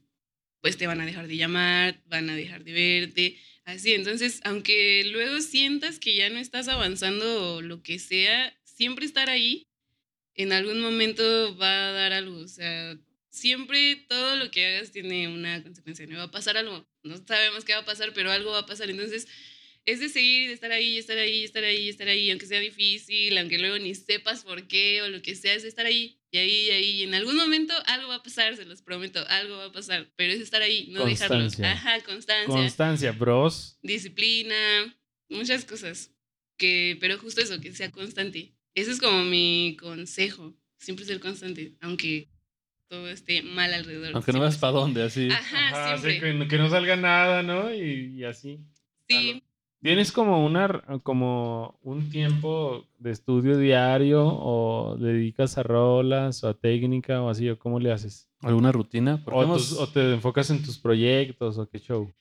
pues te van a dejar de llamar, van a dejar de verte, así. Entonces, aunque luego sientas que ya no estás avanzando o lo que sea, siempre estar ahí, en algún momento va a dar algo. O sea, siempre todo lo que hagas tiene una consecuencia. No va a pasar algo. No sabemos qué va a pasar, pero algo va a pasar. Entonces, es de seguir y de estar ahí, estar ahí, estar ahí, estar ahí, aunque sea difícil, aunque luego ni sepas por qué o lo que sea, es estar ahí y ahí y ahí. Y en algún momento algo va a pasar, se los prometo, algo va a pasar, pero es estar ahí, no.
Constancia.
Ajá, constancia,
Constancia, bros.
disciplina, muchas cosas. Que, pero justo eso, que sea constante. Ese es como mi consejo, siempre ser constante, aunque todo esté mal alrededor.
Aunque no veas para dónde, así.
Ajá,
Ajá, sí,
siempre.
que, no- que no salga nada, ¿no? Y, y así.
Sí,
¿Tienes como una como un tiempo de estudio diario o dedicas a rolas o a técnica o así o cómo le haces?
¿Alguna rutina?
O,
hemos-
tus- o te enfocas en tus proyectos o qué show?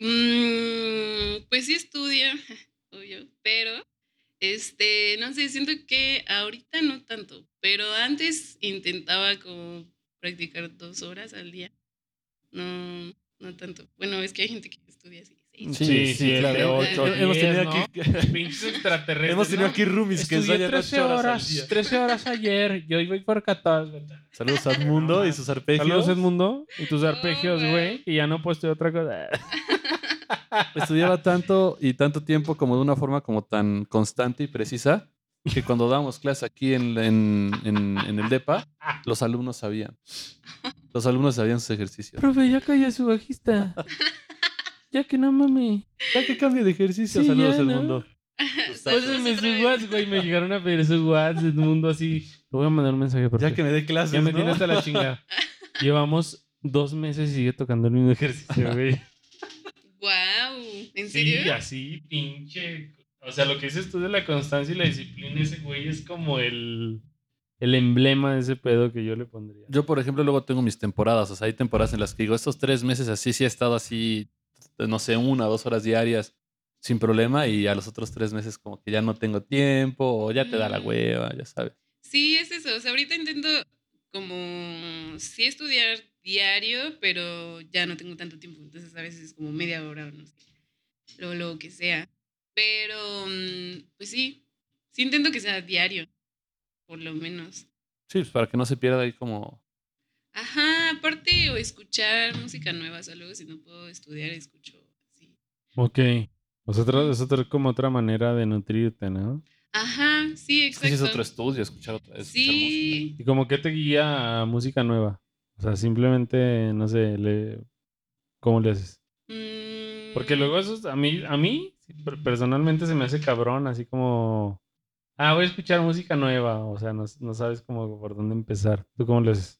Mm, pues sí estudia, obvio, pero este, no sé, siento que ahorita no tanto, pero antes intentaba como practicar dos horas al día. No, no tanto. Bueno, es que hay gente que estudia así.
Sí,
Sí,
sí, claro.
de ocho,
Hemos
diez,
tenido
¿no?
aquí,
Pinches extraterrestres.
hemos tenido
¿no?
aquí roomies que ensayan
13
ocho horas,
horas,
al día.
13 horas ayer y hoy voy por 14.
Saludos a Edmundo y sus arpegios.
Saludos Edmundo y tus arpegios, güey, y ya no puedo estudiar otra cosa.
Estudiaba tanto y tanto tiempo como de una forma como tan constante y precisa que cuando dábamos clase aquí en, en, en- en el DEPA, los alumnos sabían. Los alumnos sabían sus ejercicios.
Profe, ya calla su bajista. Ya que no mami.
Ya que cambio de ejercicio,
Sí,
saludos
ya, ¿no?
Edmundo.
Pásenme su. WhatsApp, güey. Me llegaron a pedir su WhatsApp del mundo así. Te voy a mandar un mensaje, profe.
Ya que me dé clases,
Ya me
¿no?
tiene hasta la chingada. Llevamos dos meses y sigue tocando el mismo ejercicio, güey.
Wow, ¿en
Sí,
serio?
así, pinche. O sea, lo que dices tú de la constancia y la disciplina, ese güey es como el, el emblema de ese pedo que yo le pondría.
Yo, por ejemplo, luego tengo mis temporadas. O sea, hay temporadas en las que digo, estos tres meses así sí he estado así, no sé, una o dos horas diarias sin problema. Y a los otros tres meses como que ya no tengo tiempo o ya te da la
Mm.
hueva, ya sabes.
Sí, es eso. O sea, ahorita intento como sí estudiar diario, pero ya no tengo tanto tiempo. Entonces a veces es como media hora o no sé. Lo, lo que sea. Pero, mm, pues sí, sí intento que sea diario, por lo menos.
Sí, pues para que no se pierda ahí como...
Ajá, aparte o escuchar música nueva, o sea, luego si no puedo estudiar, escucho así.
Ok. O sea, otra- es otra, como otra manera de nutrirte, ¿no?
Ajá, sí,
Es que
exacto.
sí es otro estudio, escuchar otra vez.
Sí,
¿Y como que te guía a música nueva? O sea, simplemente, no sé, le... ¿cómo le haces?
Mm,
Porque luego eso es- a mí, a mí per- personalmente se me hace cabrón, así como, ah, voy a escuchar música nueva, o sea, no, no sabes cómo por dónde empezar. ¿Tú cómo le haces?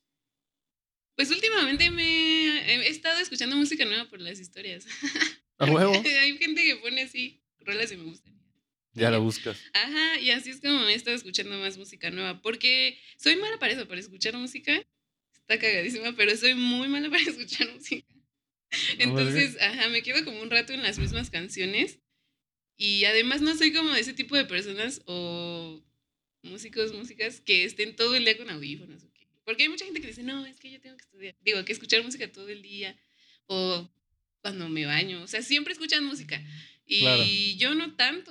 Pues últimamente me he estado escuchando música nueva por las historias.
A huevo.
Hay gente que pone así rolas y me gustan.
Ya la buscas.
Ajá, y así es como he estado escuchando más música nueva. Porque soy mala para eso, para escuchar música. Está cagadísima, pero soy muy mala para escuchar música. Entonces, ajá, me quedo como un rato en las mismas canciones. Y además no soy como de ese tipo de personas o músicos, músicas que estén todo el día con audífonos. Porque hay mucha gente que dice, no, es que yo tengo que estudiar. Digo, que escuchar música todo el día. O cuando me baño. O sea, siempre escuchan música. Y
Claro.
yo no tanto.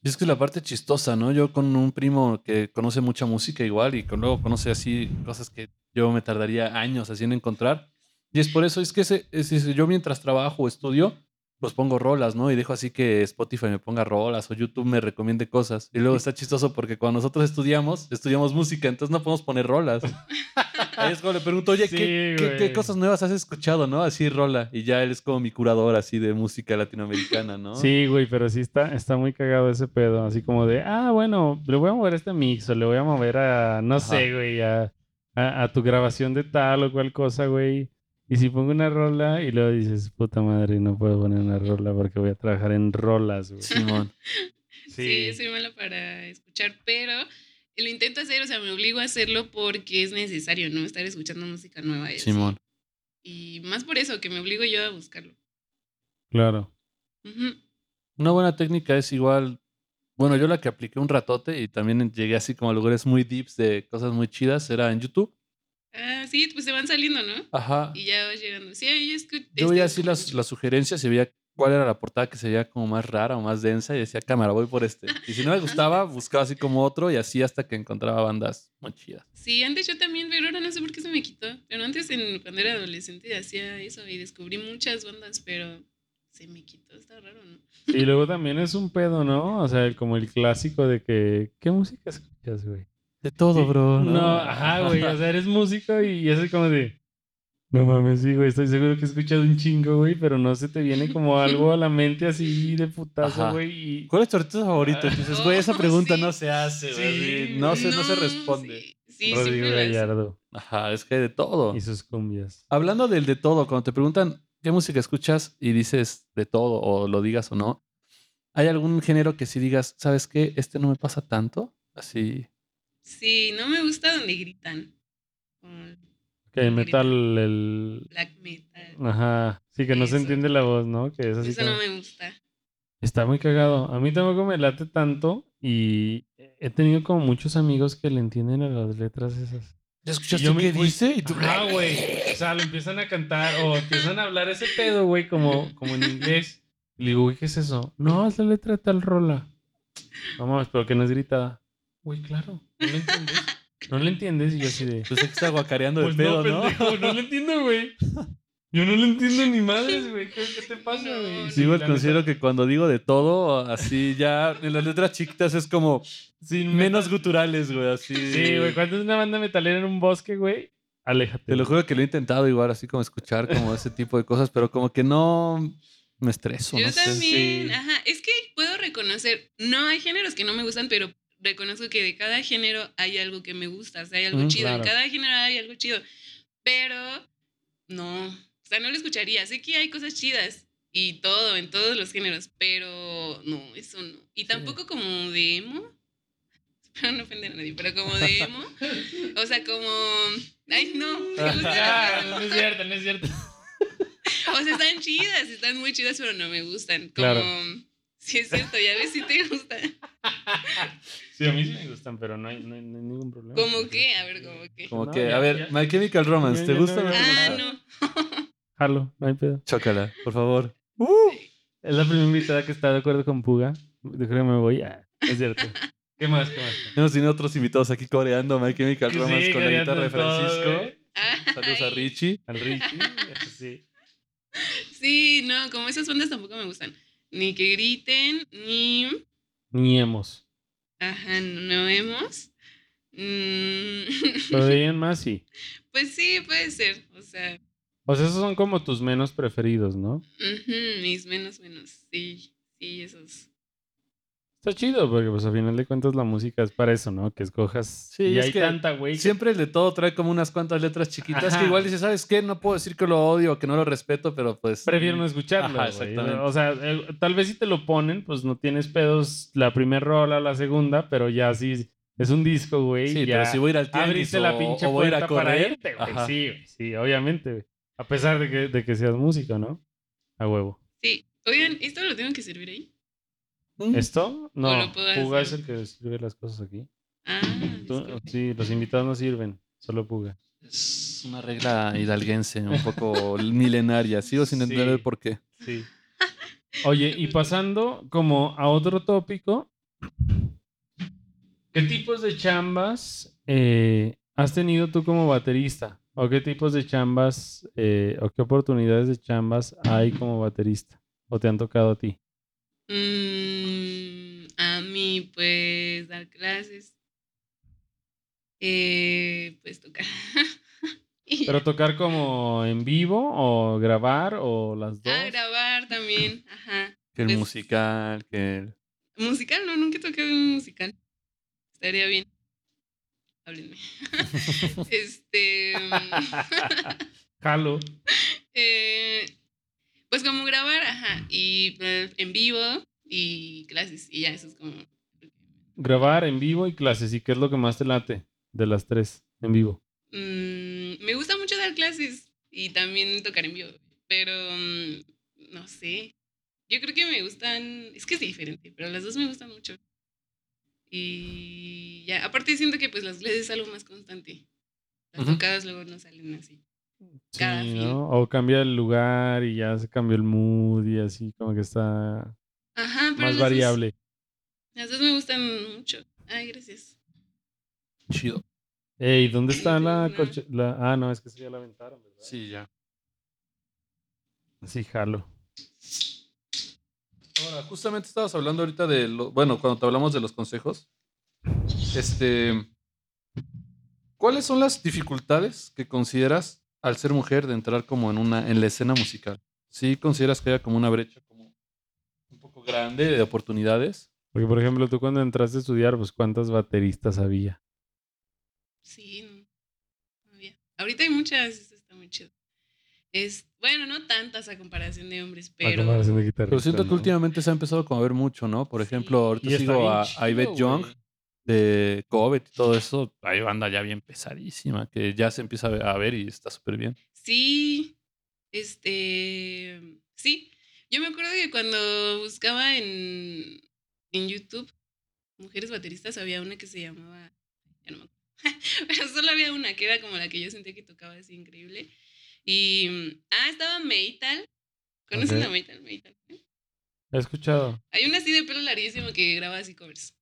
Y es que la parte chistosa, ¿no? Yo con un primo que conoce mucha música igual y con luego conoce así cosas que yo me tardaría años en encontrar. Y es por eso, es que ese, es- es- yo mientras trabajo o estudio, pues pongo rolas, ¿no? Y dejo así que Spotify me ponga rolas o YouTube me recomiende cosas. Y luego está chistoso porque cuando nosotros estudiamos, estudiamos música, entonces no podemos poner rolas. Ahí es cuando le pregunto, oye,
Sí,
¿qué, qué- qué
güey.
cosas nuevas has escuchado, no? Así rola. Y ya él es como mi curador así de música latinoamericana, ¿no?
Sí, güey, pero sí está, está muy cagado ese pedo, así como de, ah, bueno, le voy a mover a este mix o le voy a mover a, no
Ajá.
sé, güey, a, a, a tu grabación de tal o cual cosa, güey. Y si pongo una rola y luego dices, puta madre, no puedo poner una rola porque voy a trabajar en rolas, güey.
Simón.
Sí. soy mala para escuchar, pero lo intento hacer, o sea, me obligo a hacerlo porque es necesario, ¿no? Estar escuchando música nueva. y así.
Simón.
Y más por eso, que me obligo yo a buscarlo.
Claro.
Una buena técnica es igual. Bueno, yo la que apliqué un ratote y también llegué así como a lugares muy deeps de cosas muy chidas era en YouTube.
Ah, sí, pues se van saliendo, ¿no?
Ajá.
Y ya vas llegando. Sí, ahí escu-
Yo veía
este,
así las, las sugerencias y veía cuál era la portada que se veía como más rara o más densa y decía, cámara, voy por este. Y si no me gustaba, buscaba así como otro y así hasta que encontraba bandas muy chidas.
Sí, antes yo también, pero ahora no sé por qué se me quitó. Pero antes, en, cuando era adolescente, hacía eso y descubrí muchas bandas, pero se me quitó. Está raro, ¿no?
Y luego también es un pedo, ¿no? O sea, el- como el clásico de que, ¿qué música escuchas, güey?
De todo,
Sí.
bro.
No, ajá, güey. O sea, eres músico y es como de. No mames, sí, güey. Estoy seguro que he escuchado un chingo, güey. Pero no se te viene como algo a la mente así de putazo, güey. Y.
¿Cuál es tu artista favorito? Dices, güey, esa pregunta
sí.
no se hace, güey.
Sí,
no, se, no se
No,
responde.
Sí, sí
Rodrigo. Gallardo
Ajá, es que hay de todo.
y sus cumbias.
Hablando del de todo, cuando te preguntan qué música escuchas y dices de todo o lo digas o no, ¿hay algún género que si digas, ¿sabes qué? Este no me pasa tanto? Así.
Sí, no me gusta donde gritan.
Que el metal, el.
black metal.
Ajá. Sí, que no se entiende la voz, ¿no? Que es así
Eso
como-
no me gusta.
Está muy cagado. A mí tampoco me late tanto y he tenido como muchos amigos que le entienden a las letras esas.
¿Ya escuchaste
Yo
qué dice? Y tú,
Ah, güey. O sea, lo empiezan a cantar o empiezan a hablar ese pedo, güey, como, como en inglés. Y le digo, güey, ¿qué es eso? No, es la letra de tal rola. Vamos, pero que no es gritada. Güey, claro. ¿No le entiendes? ¿No le entiendes? Y yo así de...
Pues es que está guacareando de
Pues
pedo,
no,
¿no?
pendejo, no le entiendo, güey. Yo no le entiendo ni madres, güey. ¿Qué, qué te pasa, güey?
no.
Sí, igual
la
considero que cuando digo de todo, así ya en las letras chiquitas es como
sin
menos guturales, güey, así.
Sí, güey. Cuando es una banda metalera en un bosque, güey, aléjate.
Te lo juro que lo he intentado igual, así como escuchar como ese tipo de cosas, pero como que no me estreso,
Yo
no sé.
también,
sí.
ajá. Es que puedo reconocer, no hay géneros que no me gustan, pero reconozco que de cada género hay algo que me gusta, o sea, hay algo
Ujú,
chido.
claro.
En cada género hay algo chido. Pero no, o sea, no lo escucharía. Sé que hay cosas chidas y todo, en todos los géneros, pero no, eso no. Y tampoco como de emo. Espero no ofender a nadie, pero como de emo. O sea, como. Ay, no. me gusta
Ya,
la-
no es cierto, no es cierto.
o sea, están chidas, están muy chidas, pero no me gustan. Como,
Claro.
Sí, es cierto, ya ves si te gusta.
Sí, a mí sí me gustan, pero no hay, no hay, no hay ningún problema.
¿Cómo qué? A ver, ¿cómo qué?
Como
No,
que,
ya,
a ver,
ya.
My Chemical Romance,
Ya,
¿te gusta o
no
Ah, no.
Jalo, no hay pedo.
Chócala, por favor.
Es la primera invitada que está de acuerdo con Puga. Yo creo que me voy. Ah, es cierto. ¿Qué más? ¿Qué más?
Hemos tenido otros invitados aquí coreando My Chemical Romance
Sí,
con la guitarra de
todo,
Francisco.
güey.
Saludos a. Richie.
Al Richie. Sí.
Sí, no, como esas bandas tampoco me gustan. Ni que griten, ni.
Ni hemos.
Ajá, no hemos. Mm,
Pero de en más sí.
pues sí, puede ser. O sea,
O sea, esos son como tus menos preferidos, ¿no?
ujú, mis menos menos. Sí, sí, esos.
Está chido porque pues a final de cuentas la música es para eso, ¿no? Que escojas.
Sí,
y
es
hay
que
tanta, güey.
Siempre el de todo trae como unas cuantas letras chiquitas
Ajá.
que igual dices, ¿sabes qué? No puedo decir que lo odio o que no lo respeto, pero pues...
Prefiero no escucharlo.
Ajá, exactamente.
O sea, eh, tal vez si te lo ponen, pues no tienes pedos la primera rola o la segunda, pero ya sí es un disco, güey.
Sí,
ya
pero si voy a ir al tianguis
abriste
o,
la pinche
o voy a ir a
puerta para
correr...
irte, güey. Sí, sí, obviamente, güey. A pesar de que, de que seas músico, ¿no? A huevo.
Sí. Oigan, ¿esto lo tengo que servir ahí?
¿Esto? No, Puga es el que sirve las cosas aquí.
Ah,
sí, los invitados no sirven, solo Puga.
Es una regla hidalguense, un poco milenaria. Sigo sin entender
Sí.
el por qué.
Sí. Oye, y pasando como a otro tópico, ¿qué tipos de chambas eh, has tenido tú como baterista? ¿O qué tipos de chambas eh, o qué oportunidades de chambas hay como baterista? ¿O te han tocado a ti?
Mm, a mí, pues, dar clases. Eh, pues tocar.
¿Pero tocar como en vivo o grabar o las dos?
ah, grabar también. Ajá.
Que el
Pues-
musical, que el...
Musical, no, nunca he tocado un musical. Estaría bien. Háblenme. este.
Jalo.
eh, pues como grabar, ajá. Y en vivo y clases. Y ya, eso es como.
Grabar en vivo y clases. ¿Y qué es lo que más te late de las tres en vivo?
Mm, me gusta mucho dar clases y también tocar en vivo, pero mm, no sé. Yo creo que me gustan, es que es diferente, pero las dos me gustan mucho. Y ya, aparte siento que pues las clases es algo más constante. Las tocadas luego no salen así.
O cambia el lugar y ya se cambió el mood y así como que está
Ajá, pero
más
las
variable.
Dos, las dos me gustan mucho. Ay, gracias.
Chido.
Ey, ¿dónde está la
No.
coche? la- Ah, no, es que ya la aventaron, ¿verdad?
Sí, ya.
Sí, jalo.
Ahora, justamente estabas hablando ahorita de lo, bueno, cuando te hablamos de los consejos, este, ¿cuáles son las dificultades que consideras al ser mujer de entrar como en una, en la escena musical? ¿Sí consideras que haya como una brecha como un poco grande de oportunidades?
Porque, por ejemplo, tú cuando entraste a estudiar, pues, ¿cuántas bateristas había?
Sí, no. había. Ahorita hay muchas, eso está muy chido. Es, bueno, no tantas a comparación de hombres,
A
pero.
comparación de guitarristas,
Pero siento que
¿no?
últimamente se ha empezado como a ver mucho, ¿no? Por
Sí.
ejemplo, ahorita sigo a,
chido,
a Ivette Young. De Covet y todo eso. Hay banda ya bien pesadísima que ya se empieza a ver- y está súper bien.
Sí, este, sí. Yo me acuerdo que cuando buscaba en, en YouTube mujeres bateristas había una que se llamaba, ya no me acuerdo, pero solo había una que era como la que yo sentía que tocaba así increíble. Y, mm, ah, estaba Meital. ¿Conocen a Meital? Meital.
He escuchado.
Hay una así de pelo larguísimo que graba así covers.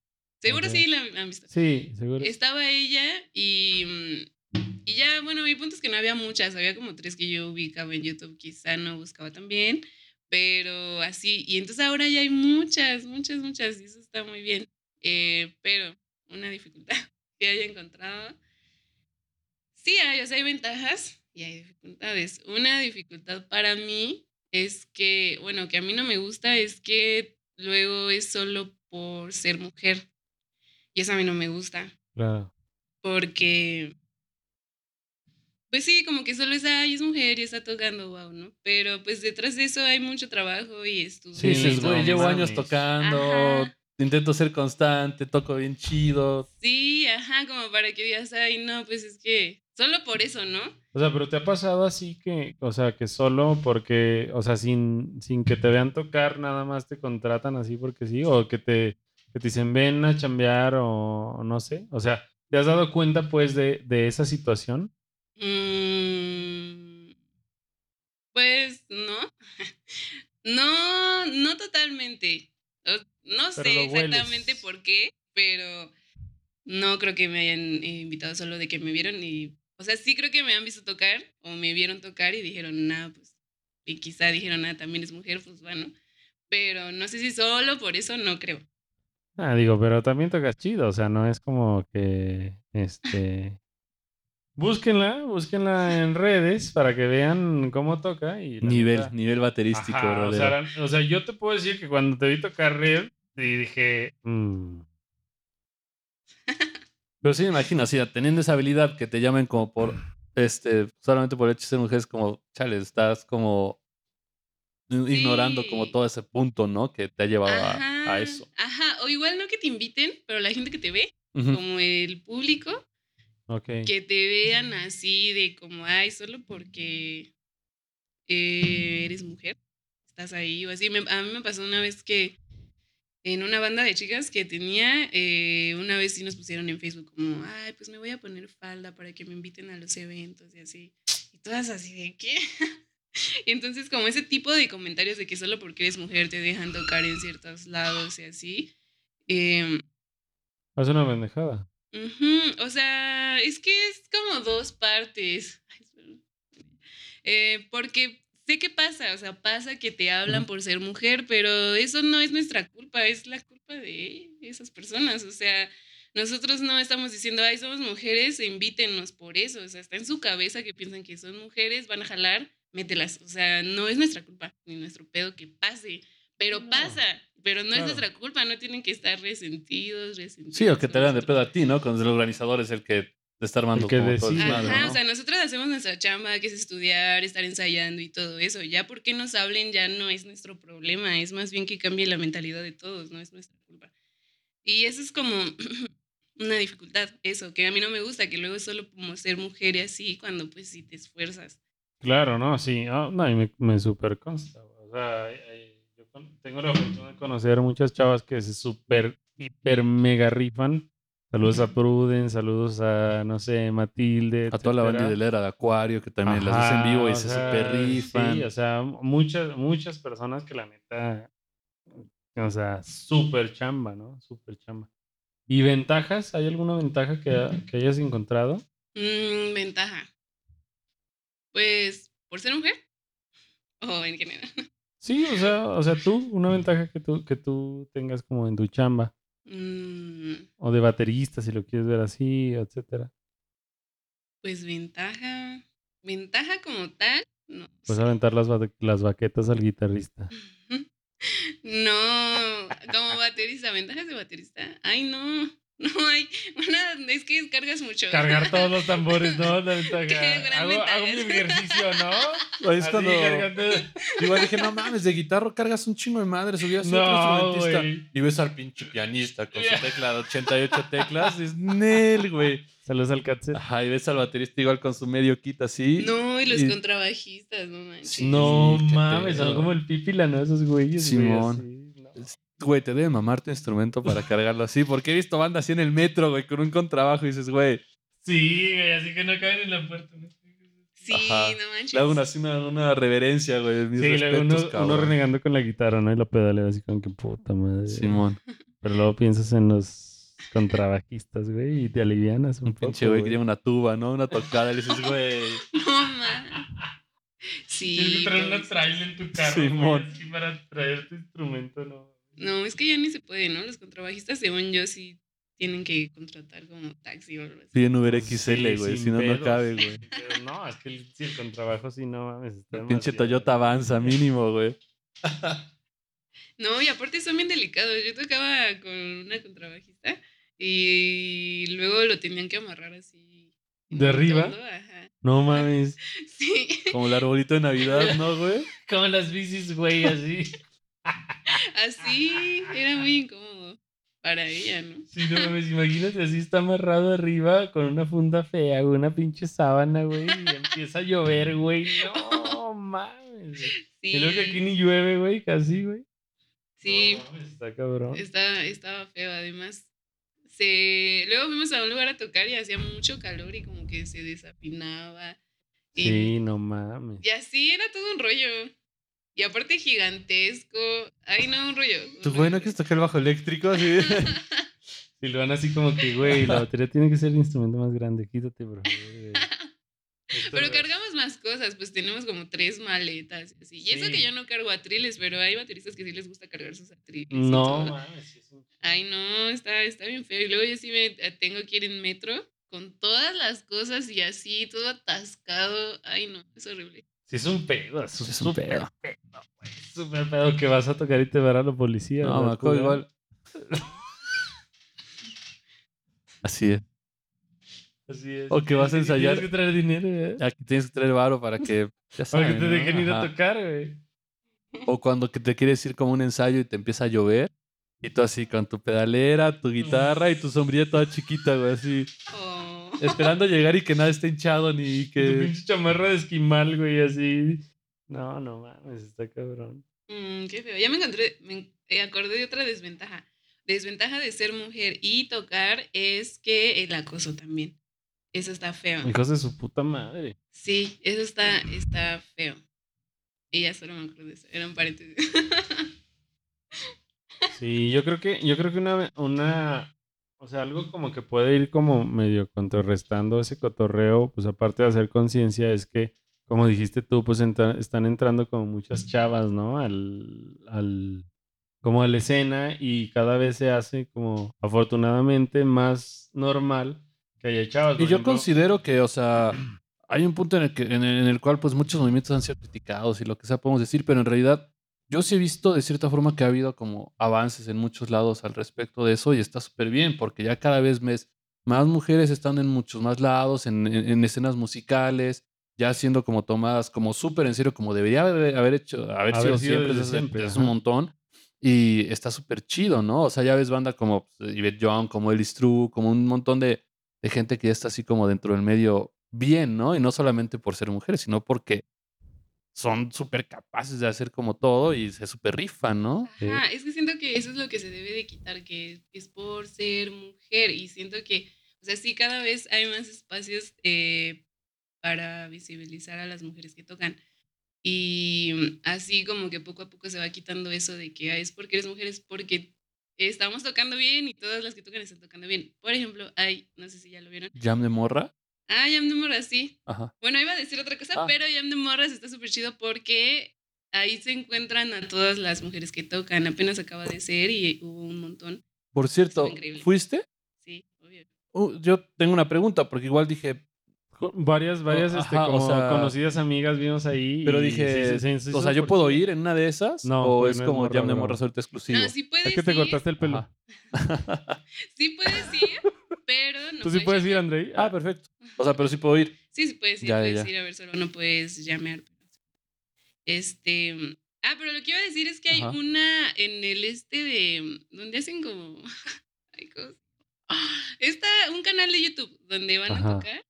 Seguro sí la han visto.
Sí, seguro.
Estaba ella y, mm, y ya, bueno, mi punto es que no había muchas, había como tres que yo ubicaba en YouTube, quizá no buscaba también, pero así, y entonces ahora ya hay muchas, muchas, muchas, y eso está muy bien. Eh, pero una dificultad que haya encontrado, sí hay, o sea, hay ventajas y hay dificultades. Una dificultad para mí es que, bueno, que a mí no me gusta es que luego es solo por ser mujer. Y eso a mí no me gusta
Claro.
porque pues sí, como que solo es, ay, es mujer y está tocando, wow, ¿no? Pero pues detrás de eso hay mucho trabajo y estudio.
Sí,
Sí,
dices, güey, llevo años tocando,
Ajá.
intento ser constante, toco bien chido.
Sí, ajá, como para que digas, ay, no, pues es que solo por eso, ¿no?
O sea, pero te ha pasado así que, o sea, que solo porque, o sea, sin, sin que te vean tocar, nada más te contratan así porque sí, o que te, que te dicen ven a chambear o no sé. O sea, ¿te has dado cuenta pues de, de esa situación?
Mm, pues no. no, no totalmente. No
Pero
sé exactamente por qué, pero no creo que me hayan eh, invitado solo de que me vieron y, o sea, sí creo que me han visto tocar o me vieron tocar y dijeron, nada, pues, y quizá dijeron, nada, también es mujer, pues bueno, pero no sé si solo por eso no creo.
Ah, digo, pero también tocas chido, o sea, no es como que, este... Búsquenla, búsquenla en redes para que vean cómo toca y...
Nivel,
neta-
nivel baterístico,
Ajá, o, sea, la- o sea, yo te puedo decir que cuando te vi tocar Red, y dije... mm,
Pero sí me imagino, así, teniendo esa habilidad que te llamen como por, este, solamente por el hecho de ser mujer, es como, chale, estás como ignorando como todo ese punto, ¿no? Que te ha llevado a, eso.
Ajá, o igual no que te inviten, pero la gente que te ve, como el público,
ok.
que te vean así de como, ay, solo porque eh, eres mujer, estás ahí o así. Me- a mí me pasó una vez que en una banda de chicas que tenía, eh, una vez sí nos pusieron en Facebook como, ay, pues me voy a poner falda para que me inviten a los eventos y así. Y todas así de, ¿qué? Entonces, como ese tipo de comentarios de que solo porque eres mujer te dejan tocar en ciertos lados y así. em,
Es una pendejada.
Ujú, O sea, es que es como dos partes. Eh, porque sé que pasa, o sea, pasa que te hablan por ser mujer, pero eso no es nuestra culpa, es la culpa de esas personas. O sea, nosotros no estamos diciendo, ay, somos mujeres, invítenos por eso. O sea, está en su cabeza que piensan que son mujeres, van a jalar, mételas. O sea, no es nuestra culpa, ni nuestro pedo que pase. Pero
No.
pasa, pero no
Claro.
es nuestra culpa, no tienen que estar resentidos, resentidos.
Sí, o que te
con
hagan de pedo a ti, ¿no? Cuando el organizador es el que te está armando
El que
como todo el
Ajá,
¿no?
o sea, nosotros hacemos nuestra chamba, que es estudiar, estar ensayando y todo eso. Ya porque nos hablen ya no es nuestro problema, es más bien que cambie la mentalidad de todos, no es nuestra culpa. Y eso es como una dificultad, eso, que a mí no me gusta, que luego es solo como ser mujer y así, cuando pues sí te esfuerzas.
Claro, no, sí. ah, no, y me, me super consta. O sea, yo con- tengo la fortuna de conocer muchas chavas que se super, hiper, mega rifan. Saludos a Pruden, saludos a, no sé, Matilde.
A toda la banda de Acuario, que también las ves en
Ajá,
vivo y se
sea,
super rifan.
Sí, o sea, muchas, muchas personas que la neta, o sea, súper chamba, ¿no? Súper chamba. ¿Y ventajas? ¿Hay alguna ventaja que, que hayas encontrado?
Mm, ventaja. Pues, por ser mujer. O en general.
Sí, o sea, o sea, tú, una ventaja que tú, que tú tengas como en tu chamba,
Mm,
o de baterista, si lo quieres ver así, etcétera.
pues ventaja. Ventaja como tal, no.
Pues aventar las, ba- las baquetas al guitarrista.
No, como baterista, ventajas de baterista. Ay, no, no hay. Una, es que cargas mucho.
Cargar todos los tambores, ¿no? La ventaja. Hago,
ventaja
hago mi ejercicio, ¿no?
Ahí es
Así,
cuando
cargando-
igual dije, no mames, de guitarra cargas un chingo de madre, subí así otro
No,
instrumentista.
güey.
Y ves al pinche pianista con su tecla de 88 teclas, es Nel, güey.
Saludos al Katzer.
Ajá, y ves al baterista igual con su medio kit así.
No, y los
Y-
contrabajistas, no manches.
No mames, son como el pipila, ¿no? Esos güeyes. güey,
Simón.
¿no?
Güey, te debe mamar tu instrumento para cargarlo así. Porque he visto bandas así en el metro, güey, con un contrabajo y dices, güey,
Sí, güey, así que no caben en la puerta. ¿no?
Sí,
Ajá.
no manches.
le hago una, así una, una reverencia, güey. Mis
Sí, luego uno,
respetos,
uno
cabrón.
renegando con la guitarra, ¿no? Y lo pedaleo así con que puta madre.
Simón.
Pero luego piensas en los contrabajistas, güey, y te alivianas un,
Un
poco.
pinche güey que lleva una tuba, ¿no? Una tocada. Y le dices, güey.
No, man. Sí.
Tienes que traer una
eso.
trailer en tu carro,
Simón.
güey, así para traer tu instrumento, ¿no?
No, es que ya ni se puede, ¿no? Los contrabajistas, según yo, sí tienen que contratar como taxi o algo así.
Piden Uber XL, güey. Si no, no cabe, güey.
Pero no, es que el, sí, el contrabajo sí, no mames. está
Pinche. Toyota Avanza, mínimo, güey.
No, y aparte son bien delicados. Yo tocaba con una contrabajista y luego lo tenían que amarrar así.
¿De arriba?
Ajá.
No mames.
Sí.
Como el arbolito de Navidad, ¿no, güey?
Como las bicis, güey, así.
Así era muy incómodo para ella, ¿no?
Sí, no mames, imagínate así está amarrado arriba con una funda fea, güey, una pinche sábana, güey, y empieza a llover, güey. No mames.
Sí.
Y luego que aquí ni llueve, güey, casi, güey.
Sí,
No está cabrón.
está, estaba feo. Además, se... luego fuimos a un lugar a tocar y hacía mucho calor y como que se desapinaba. Y,
Sí, no mames.
y así era todo un rollo. Y aparte gigantesco. Ay, no, un rollo.
Tu güey, ¿no quieres tocar el bajo eléctrico? Así.
Y lo van así como que, güey, la batería tiene que ser el instrumento más grande, quítate, por favor.
Pero cargamos más cosas, pues tenemos como tres maletas y así. Y eso que yo no cargo atriles, pero hay bateristas que sí les gusta cargar sus atriles.
No mames,
Ay, no, está, está bien feo. Y luego yo sí me eh, tengo que ir en metro con todas las cosas y así, todo atascado. Ay, no, es horrible.
Sí, es un pedo. Es un,
Es un pedo.
pedo, güey. Súper pedo que vas a tocar y te verá la policía.
No, me acuerdo igual. Así es.
Así es.
O que vas a ensayar.
Tienes que traer dinero, güey.
Aquí tienes que traer varo para que. Ya
Para que
saben,
te
¿no?
dejen ir a
Ajá.
tocar, güey.
O cuando que te quieres ir como un ensayo y te empieza a llover. Y tú así con tu pedalera, tu guitarra y tu sombrilla toda chiquita, güey, así.
Oh.
Esperando llegar y que nada esté hinchado ni
Tu
que.
pinche chamarra de esquimal, güey, así. No, no mames, está cabrón.
Mm, qué feo. Ya me encontré, me acordé de otra desventaja. Desventaja de ser mujer y tocar es que el acoso también. Eso está feo.
Hijos de su puta madre.
Sí, eso está, está feo. Y ya solo me acuerdo de eso. Era un paréntesis.
Sí, yo creo que, yo creo que una, una, o sea, algo como que puede ir como medio contrarrestando ese cotorreo, pues aparte de hacer conciencia, es que, como dijiste tú, pues entra- están entrando como muchas chavas, ¿no? Al, al, como a la escena y cada vez se hace como, afortunadamente, más normal que haya chavas.
Y yo
ejemplo,
considero que, o sea, hay un punto en el, que, en, el, en el cual pues muchos movimientos han sido criticados y lo que sea podemos decir, pero en realidad yo sí he visto de cierta forma que ha habido como avances en muchos lados al respecto de eso y está súper bien porque ya cada vez más mujeres están en muchos más lados, en, en- en escenas musicales, ya siendo como tomadas como súper en serio, como debería haber, haber hecho, haber,
Haber
sido,
sido
siempre,
desde siempre, ajá.
un montón. Y está súper chido, ¿no? O sea, ya ves banda como pues, Yvette Young, como Ellis True, como un montón de, de gente que ya está así como dentro del medio bien, ¿no? Y no solamente por ser mujeres, sino porque son súper capaces de hacer como todo y se súper rifan, ¿no?
Ajá, es que siento que eso es lo que se debe de quitar, que es por ser mujer. Y siento que, o sea, sí, cada vez hay más espacios eh, para visibilizar a las mujeres que tocan. Y mm, así como que poco a poco se va quitando eso de que es porque eres mujer, es porque estamos tocando bien y todas las que tocan están tocando bien. Por ejemplo, hay, no sé si ya lo vieron.
Jam de morra.
Ah, Jam de Morras, sí.
Ajá.
Bueno, iba a decir otra cosa,
Ah.
pero Jam de Morras está súper chido porque ahí se encuentran a todas las mujeres que tocan. Apenas acaba de ser y hubo un montón.
Por cierto. ¿fuiste?
Sí, obvio.
Uh, yo tengo una pregunta, porque igual dije,
Varias, varias,
Oh,
este,
ajá, o
como
sea,
conocidas amigas vimos ahí.
pero dije,
sí, sí, sí, sí,
o sea, ¿yo puedo ir en una de esas?
No,
¿O
porque
es
no
como
morra,
Jam de
bro.
morra suelto exclusivo?
No, sí puedes
Es que te
ir.
cortaste el pelo.
Sí puedes ir, pero no
¿Tú sí puedes ir. Andrei?
ah, perfecto. O sea, pero sí puedo ir.
Sí, sí puedes ir,
Ya, ya,
puedes
ya.
ir a ver, solo no puedes llamear. Este. Ah, pero lo que iba a decir es que hay
Ajá.
una en el este de. donde hacen como. Ay, ¿cómo se- Ah, Está un canal de YouTube donde van
Ajá.
a tocar.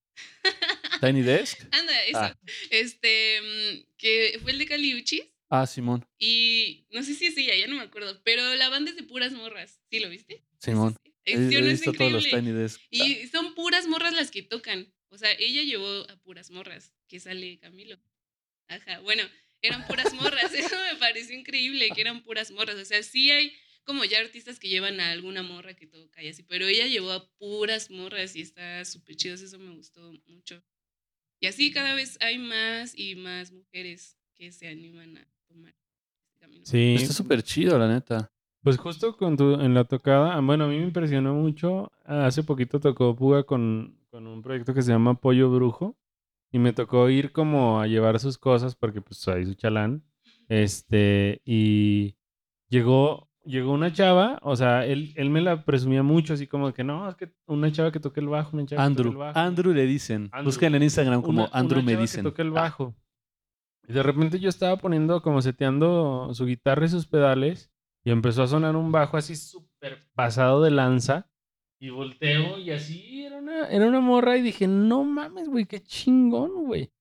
Tiny Desk.
Anda, eso.
Ah.
Este. mm, que fue el de Caliuchis.
Ah, Simón.
Y no sé si es ella, ya no me acuerdo. Pero la banda es de puras morras. ¿Sí lo viste?
Simón. He,
Sí,
he
¿o no es
visto todos los
increíble?
Tiny Desk.
Y son puras morras las que tocan. O sea, ella llevó a puras morras, que sale Camilo. Ajá, bueno, eran puras morras. Eso me pareció increíble, que eran puras morras. O sea, sí hay como ya artistas que llevan a alguna morra que toca y así, pero ella llevó a puras morras y está súper chido. Eso me gustó mucho. Y así cada vez hay más y más mujeres que se animan a tomar este camino.
Sí.
Está súper chido, la neta.
Pues justo con tu, en la tocada, bueno, a mí me impresionó mucho. Hace poquito tocó Puga con, con un proyecto que se llama Pollo Brujo. Y me tocó ir como a llevar sus cosas porque pues ahí su chalán. Este, y llegó, llegó una chava, o sea, él, él me la presumía mucho, así como que no, es que una chava que toque el bajo, una chava que toque
Andrew.
el bajo.
Andrew le dicen. Busquen en Instagram como
Una-
Andrew
una
me
chava que
dicen.
toca el
Ah,
bajo. Y de repente yo estaba poniendo, como seteando su guitarra y sus pedales. Y empezó a sonar un bajo así súper pasado de lanza. Y volteo y así era una, era una morra. Y dije, no mames, güey, qué chingón, güey.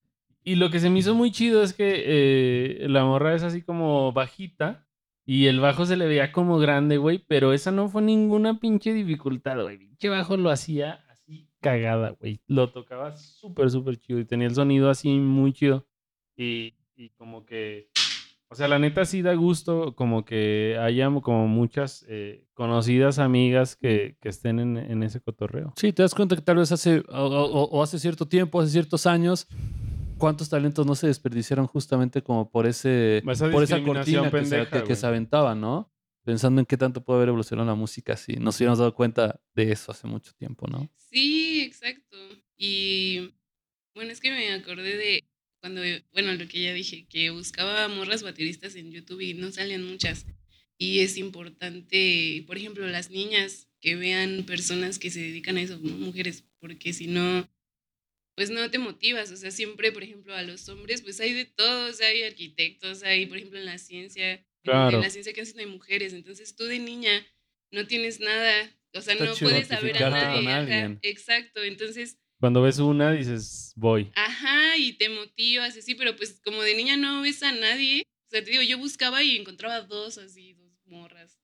Y lo que se me hizo muy chido es que eh, la morra es así como bajita. Y el bajo se le veía como grande, güey. Pero esa no fue ninguna pinche dificultad, güey. Pinche bajo lo hacía así cagada, güey. Lo tocaba súper, súper chido. Y tenía el sonido así muy chido. Y, y como que, o sea, la neta sí da gusto como que haya como muchas eh, conocidas amigas que, que estén en, en ese cotorreo.
Sí, te das cuenta que tal vez hace, o, o- o hace cierto tiempo, hace ciertos años, cuántos talentos no se desperdiciaron justamente como por ese
Esa
por esa cortina que, se, que- se aventaba, ¿no? pensando en qué tanto puede haber evolucionado la música si nos hubiéramos dado cuenta de eso hace mucho tiempo, ¿no?
Sí, exacto. Y bueno, es que me acordé de cuando, bueno, lo que ya dije, que buscaba morras bateristas en YouTube y no salían muchas. Y es importante, por ejemplo, las niñas que vean personas que se dedican a eso, mujeres, porque si no, pues no te motivas. O sea, siempre, por ejemplo, a los hombres, pues hay de todos, hay arquitectos, hay, por ejemplo, en la ciencia,
Claro.
en la ciencia casi no hay mujeres. Entonces tú de niña no tienes nada, o sea,
Está
no puedes saber a nadie.
con
ajá, exacto, entonces
Cuando ves una, dices, voy.
Ajá, y te motivas, así, pero pues como de niña no ves a nadie. O sea, te digo, yo buscaba y encontraba dos así, dos morras.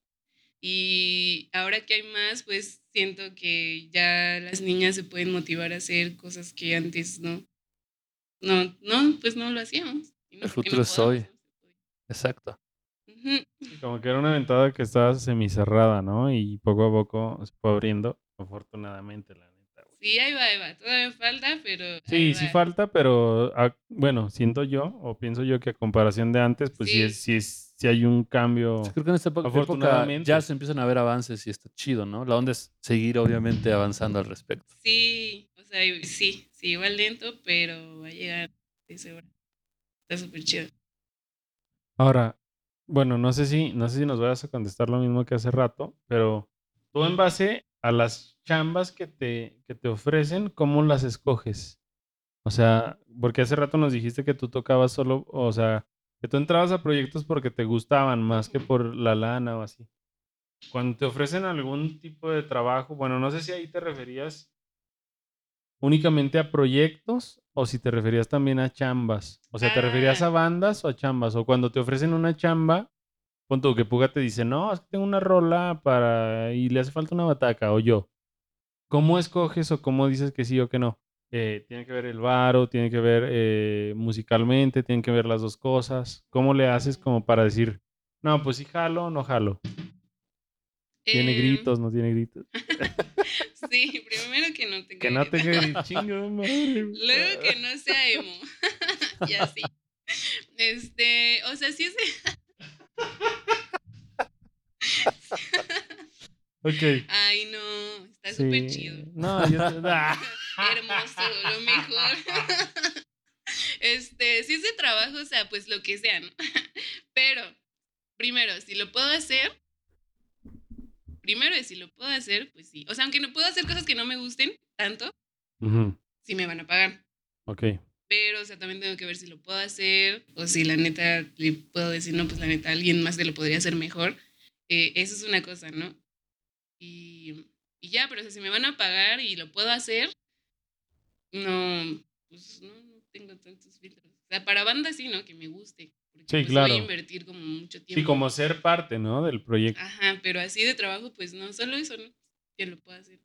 Y ahora que hay más, pues siento que ya las niñas se pueden motivar a hacer cosas que antes no. No, no, pues no lo hacíamos. No
El futuro
no puede.
Exacto.
Como que era una ventana que estaba semicerrada, ¿no? Y poco a poco se fue abriendo, afortunadamente, la.
Sí, ahí va, ahí va. Todavía falta, pero.
Sí, sí falta, pero ah, bueno, siento yo, o pienso yo que a comparación de antes, pues sí,
Sí.
es, sí, es, sí hay un cambio.
Sí, creo que en esta época, época
Afortunadamente.
ya se empiezan a ver avances y está chido, ¿no? La onda es seguir, obviamente, avanzando al respecto.
Sí, o sea, sí, sí, igual lento, pero va a llegar de seguro. Está súper chido.
Ahora, bueno, no sé si, no sé si nos vayas a contestar lo mismo que hace rato, pero tú en base a las chambas que te, que te ofrecen, ¿cómo las escoges? O sea, porque hace rato nos dijiste que tú tocabas solo, o sea, que tú entrabas a proyectos porque te gustaban más que por la lana o así. Cuando te ofrecen algún tipo de trabajo, bueno, no sé si ahí te referías únicamente a proyectos o si te referías también a chambas. O sea, ¿te referías
Ah.
a bandas o a chambas? O cuando te ofrecen una chamba, pon tú que Puga te dice, no, es que tengo una rola para... y le hace falta una bataca, o yo. ¿Cómo escoges o cómo dices que sí o que no? Eh, tiene que ver el varo, tiene que ver eh, musicalmente, tienen que ver las dos cosas. ¿Cómo le haces como para decir, no, pues sí jalo, no jalo? ¿Tiene
Em,
gritos, no tiene gritos?
Sí, primero que no tenga
Que no
gritos.
tenga chingo de madre.
Luego que no sea emo. y así. Este, o sea, sí es
Ok.
Ay, no, está súper
Sí.
chido.
No, yo... Ah.
Hermoso, lo mejor. Este, si es de trabajo, o sea, pues lo que sea, ¿no? Pero, primero, si lo puedo hacer, primero es si lo puedo hacer, pues sí. O sea, aunque no puedo hacer cosas que no me gusten tanto, sí me van a pagar.
Ok.
Pero, o sea, también tengo que ver si lo puedo hacer o si la neta le puedo decir, no, pues la neta, alguien más se lo podría hacer mejor. Eh, eso es una cosa, ¿no? Y, y ya, pero o sea, si me van a pagar y lo puedo hacer, no, pues no, no tengo tantos filtros. O sea, para banda sí, ¿no? Que me guste. Porque
Sí,
pues,
claro.
voy a invertir como mucho tiempo.
Sí, como ser parte, ¿no? Del proyecto.
Ajá, pero así de trabajo, pues no, solo eso, ¿no? Que lo puedo hacer.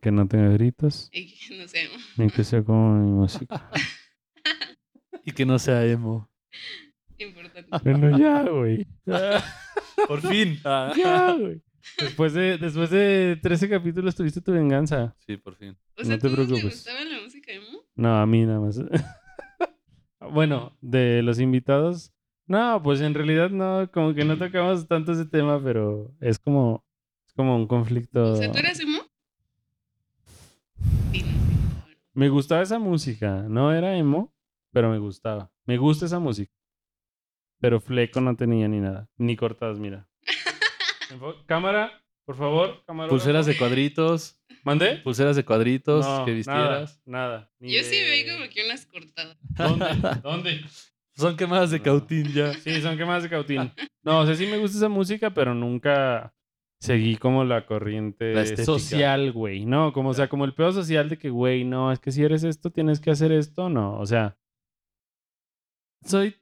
Que no tenga gritos,
Y que, no sé,
ni que sea como mi música.
Y que no sea emo.
importante.
Bueno, ya, güey.
Por fin.
Ya, güey. Después de, después de 13 capítulos tuviste tu venganza.
Sí, por fin.
O sea,
No te
¿a todos les
preocupes.
gustaba la música emo?
No, a mí nada más. bueno, de los invitados. No, pues en realidad no, como que no tocamos tanto ese tema, pero es como, es como un conflicto.
O sea, ¿tú eras emo?
Me gustaba esa música. No era emo, pero me gustaba. Me gusta esa música. Pero fleco no tenía ni nada. Ni cortadas, mira. Cámara, por favor. Cámara.
Pulseras de cuadritos.
¿Mandé?
Pulseras de cuadritos
No,
que vistieras.
Nada, nada. Ni
Yo sí veía como que unas cortadas.
¿Dónde? ¿Dónde?
Son quemadas de
No.
cautín ya.
Sí, son quemadas de cautín. No, o sea, sí me gusta esa música, pero nunca seguí como la corriente
La
social, güey. No, como, o sea, como el pedo social de que, güey, no, es que si eres esto, tienes que hacer esto, no. O sea, soy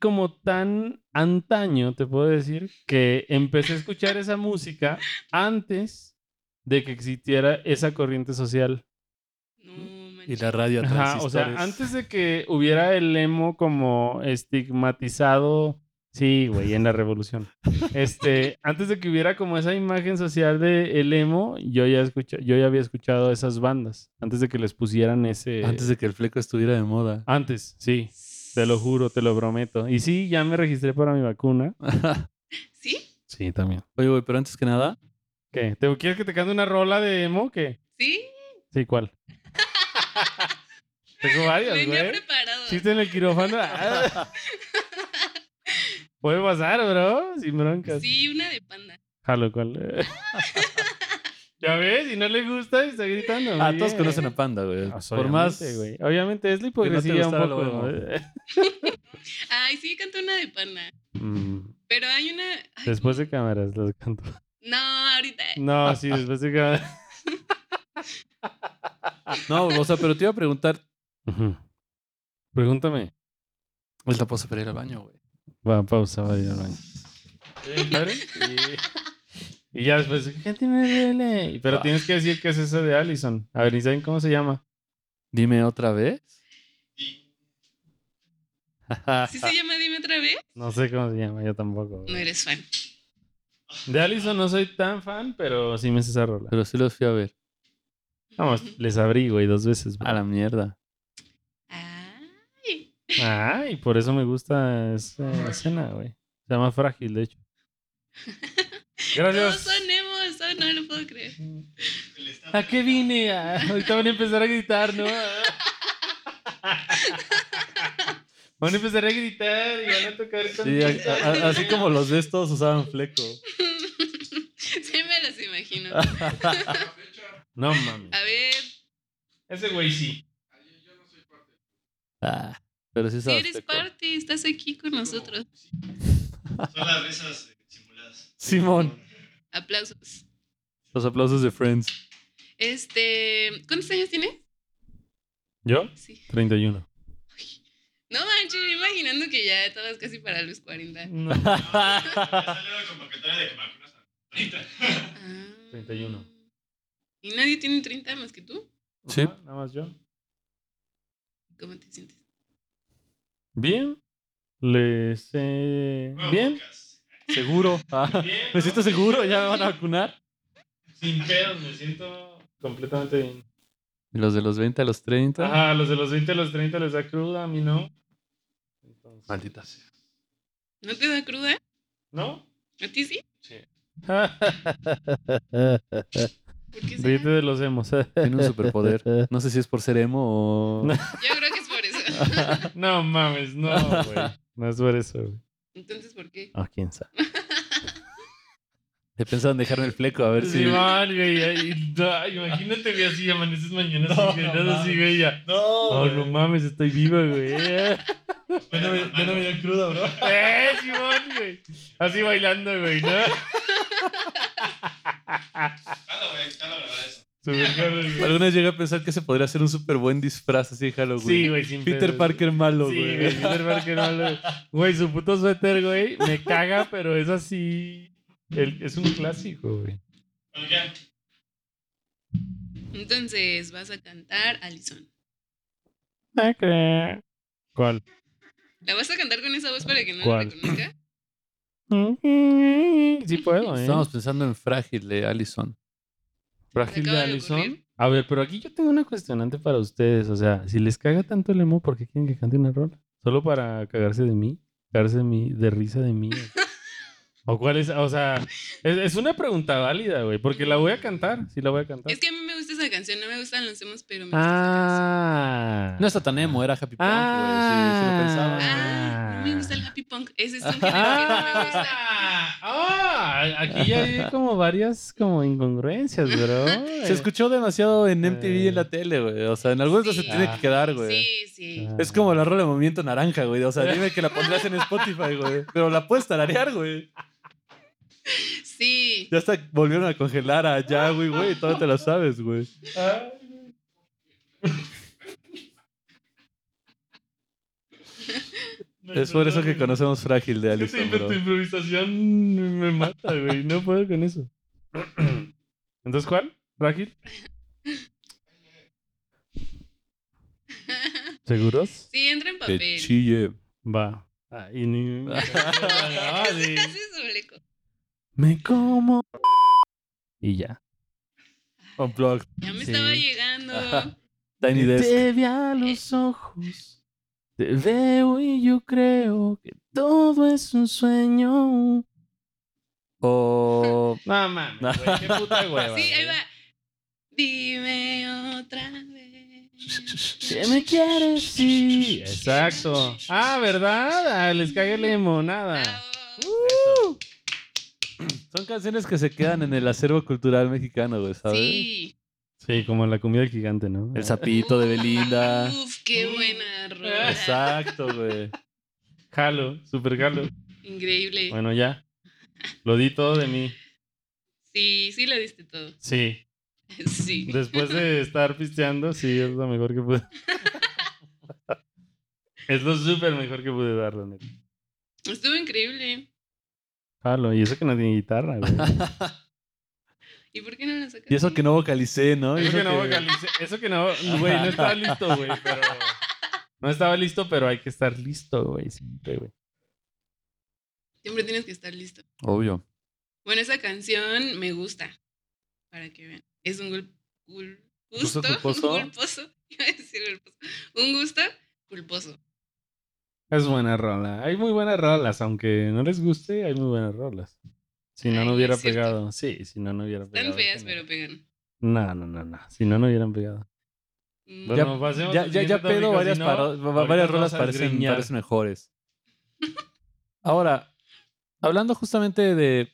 como tan antaño, te puedo decir, que empecé a escuchar esa música antes de que existiera esa corriente social.
No,
Y la radio a
Ajá, o sea, antes de que hubiera el emo como estigmatizado, sí, güey, en la revolución. Este, antes de que hubiera como esa imagen social de el emo, yo ya escucha, yo ya había escuchado esas bandas antes de que les pusieran ese
Antes de que el fleco estuviera de moda.
antes, sí, te lo juro, te lo prometo. Y sí, ya me registré para mi vacuna.
¿Sí?
Sí, también.
Oye, güey, pero antes que nada,
¿Qué? ¿Te, ¿Quieres que te cante una rola de emo? ¿Qué?
¿Sí?
Sí, ¿cuál? Tengo varias,
Venía
güey.
preparado.
Chiste en el quirófano. Puede pasar, bro. Sin broncas.
Sí, una de panda.
Jalo, ¿cuál? Ya ves, y no le gusta y está gritando.
ah, todos conocen a Panda, güey.
Ah,
Por más.
obviamente, güey. Obviamente es la
Que no te
hipocresía un poco.
Ay, sí, canto una de panda.
Mm,
Pero hay una. ay,
Después de cámaras los canto.
No, ahorita.
No, sí, después de cámaras.
No, o sea, pero te iba a preguntar.
Pregúntame.
Es la pausa para ir al baño, güey.
Va, pausa, va a ir al baño. Y, y ya después, ¿qué tiene Lele? Pero tienes que decir qué es eso de Allison. A ver, ¿y saben cómo se llama?
Dime otra vez.
¿Sí se llama Dime otra vez?
No sé cómo se llama, yo tampoco.
No eres fan.
De Allison no soy tan fan, pero sí me sé esa rola.
Pero sí los fui a ver.
Vamos, les abrí, güey, dos veces.
A la mierda.
Ay.
Ah, y por eso me gusta esa escena, güey. Se llama Frágil, de hecho.
Todos
Gracias.
son emos, oh, no lo puedo creer.
¿A qué vine? Ah, ahorita van a empezar a gritar, ¿no? Van a empezar a gritar y van a tocar con...
Sí, a- a- así como los de estos usaban fleco.
Sí, me los imagino.
No mames.
A ver,
Ese güey sí.
Ah, pero sí
si
usabas
eres
fleco.
parte, estás aquí con nosotros.
Son las risas.
Simón.
Aplausos.
Los aplausos de Friends.
Este, ¿cuántos años tienes?
¿Yo?
Sí.
31.
No manches, imaginando que ya estabas casi para los 40.
No.
Convocatoria de que me vacunas ahorita.
Ah.
31.
¿Y nadie tiene 30 más que tú?
Sí.
Ajá, Nada más yo.
¿Cómo te sientes?
Bien. Les... eh, Bien.
podcast.
Seguro. Ah,
Bien.
me siento seguro, ya me van a vacunar.
Sin pedos, me siento completamente bien.
Y los de los 20 a los 30.
Ajá, los de los 20 a los 30 les da cruda, a mí no. Entonces,
Maldita sea.
¿No te da cruda?
¿No?
¿A ti sí?
Sí.
¿Por qué
Ríete de los emos.
Tiene un superpoder. No sé si es por ser emo o.
Yo creo que es por eso.
No mames, no, güey. No es por eso, güey.
Entonces, ¿por qué?
Ah, quién sabe.
He pensado en dejarme el fleco, a ver si.
Sí, mal, güey. ay, no, imagínate, güey, así amaneces mañana así, güey. nada así, güey, ya.
No,
Oh,
güey.
no mames, estoy viva, güey.
Ya no me, ya no me dio cruda, bro.
¡Eh, Simón, güey! Así bailando, güey, ¿no?
Jalo, güey. Jalo, la verdad, eso.
Super cabrón, güey.
Alguna vez llegué a pensar que ese podría ser un súper buen disfraz así de Halloween.
Sí, güey, sin
Peter Parker malo,
Sí,
güey.
güey, Peter Parker malo. güey. Güey, su puto suéter, güey, me caga, pero es así. el- es un clásico, güey.
Entonces, vas a cantar Alison.
¿Cuál?
¿La vas a cantar con esa voz para que no
¿Cuál?
la reconozca?
Sí puedo, ¿eh?
Estamos pensando en Frágil de Allison.
Frágil de Allison. A ver, pero aquí yo tengo una cuestionante para ustedes. O sea, si les caga tanto el emo, ¿por qué quieren que cante una rola? ¿Solo para cagarse de mí? ¿Cagarse de, mí, de risa de mí? ¿O cuál es? O sea, es, es una pregunta válida, güey. Porque la voy a cantar. Sí, la voy a cantar.
Es que a mí me gusta esa canción, no me gustan los emos, pero me gusta esa canción.
Ah.
No está tan emo, era Happy Punk, güey.
Ah.
Sí, sí lo pensaba.
Ah, no me gusta el happy punk. Ese es un género que no me gusta.
Ah, ah, aquí ya hay como varias como incongruencias, bro.
Se escuchó demasiado en MTV y
Eh.
en la tele, güey. O sea, en algún momento
Sí.
se tiene que quedar, güey.
Sí, sí.
Ah.
Es como la rola de Movimiento Naranja, güey. O sea, dime que la pondrás en Spotify, güey. Pero la puedes tararear, güey.
Sí.
Ya hasta volvieron a congelar a Yahweh, güey. y Todavía te la sabes, güey. Es por eso que conocemos Frágil de
que
Allison,
tu improvisación me mata, güey. No puedo con eso. Entonces, ¿cuál? ¿Frágil? ¿Seguros?
Sí, entra en
Que
papel.
chille.
Va. Ah, y ni... Sí. Me como. Y ya.
Unplugged.
Ya me
Sí.
estaba llegando.
Tiny Desk.
Te vi a los ojos. Te veo y yo creo que todo es un sueño.
O.
No mames, güey, qué puta hueva.
Sí, ahí va. Dime otra vez.
¿Qué me quieres? Sí, exacto. Ah, ¿verdad? Ah, les cae el emo, nada.
Bravo.
Son canciones que se quedan en el acervo cultural mexicano, güey, ¿sabes?
Sí.
Sí, como la comida del gigante, ¿no?
El sapito de Belinda.
Uf, qué buena rola.
Exacto, güey.
Jalo, super jalo.
Increíble.
Bueno, ya. Lo di todo de mí.
Sí, sí lo diste todo.
Sí.
Sí.
Después de estar pisteando, sí, es lo mejor que pude. es lo súper mejor que pude dar, la neta.
Estuvo increíble.
Jalo, y eso que no tiene guitarra, güey.
¿Y por qué no lo sacaste?
Y eso que no vocalicé, ¿no?
Eso que no vocalicé, eso que no, güey, no estaba listo, güey, pero... No estaba listo, pero hay que estar listo, güey, siempre, güey.
Siempre tienes que estar listo.
Obvio.
Bueno, esa canción me gusta. Para que vean. Es un gul- gul-
¿Gusto
gusto.
culposo?
Culposo. Iba a decir culposo. Un gusto culposo.
Es buena rola. Hay muy buenas rolas, aunque no les guste, hay muy buenas rolas. Si no,
Ay,
no hubiera pegado. Sí, si no, no hubiera pegado.
Están feas, pero pegan.
No, no, no, no. Si no, no hubieran pegado.
Mm,
Ya,
Bueno,
ya, pedo varias,
si no,
varias rolas parecen, parecen mejores. Ahora, hablando justamente de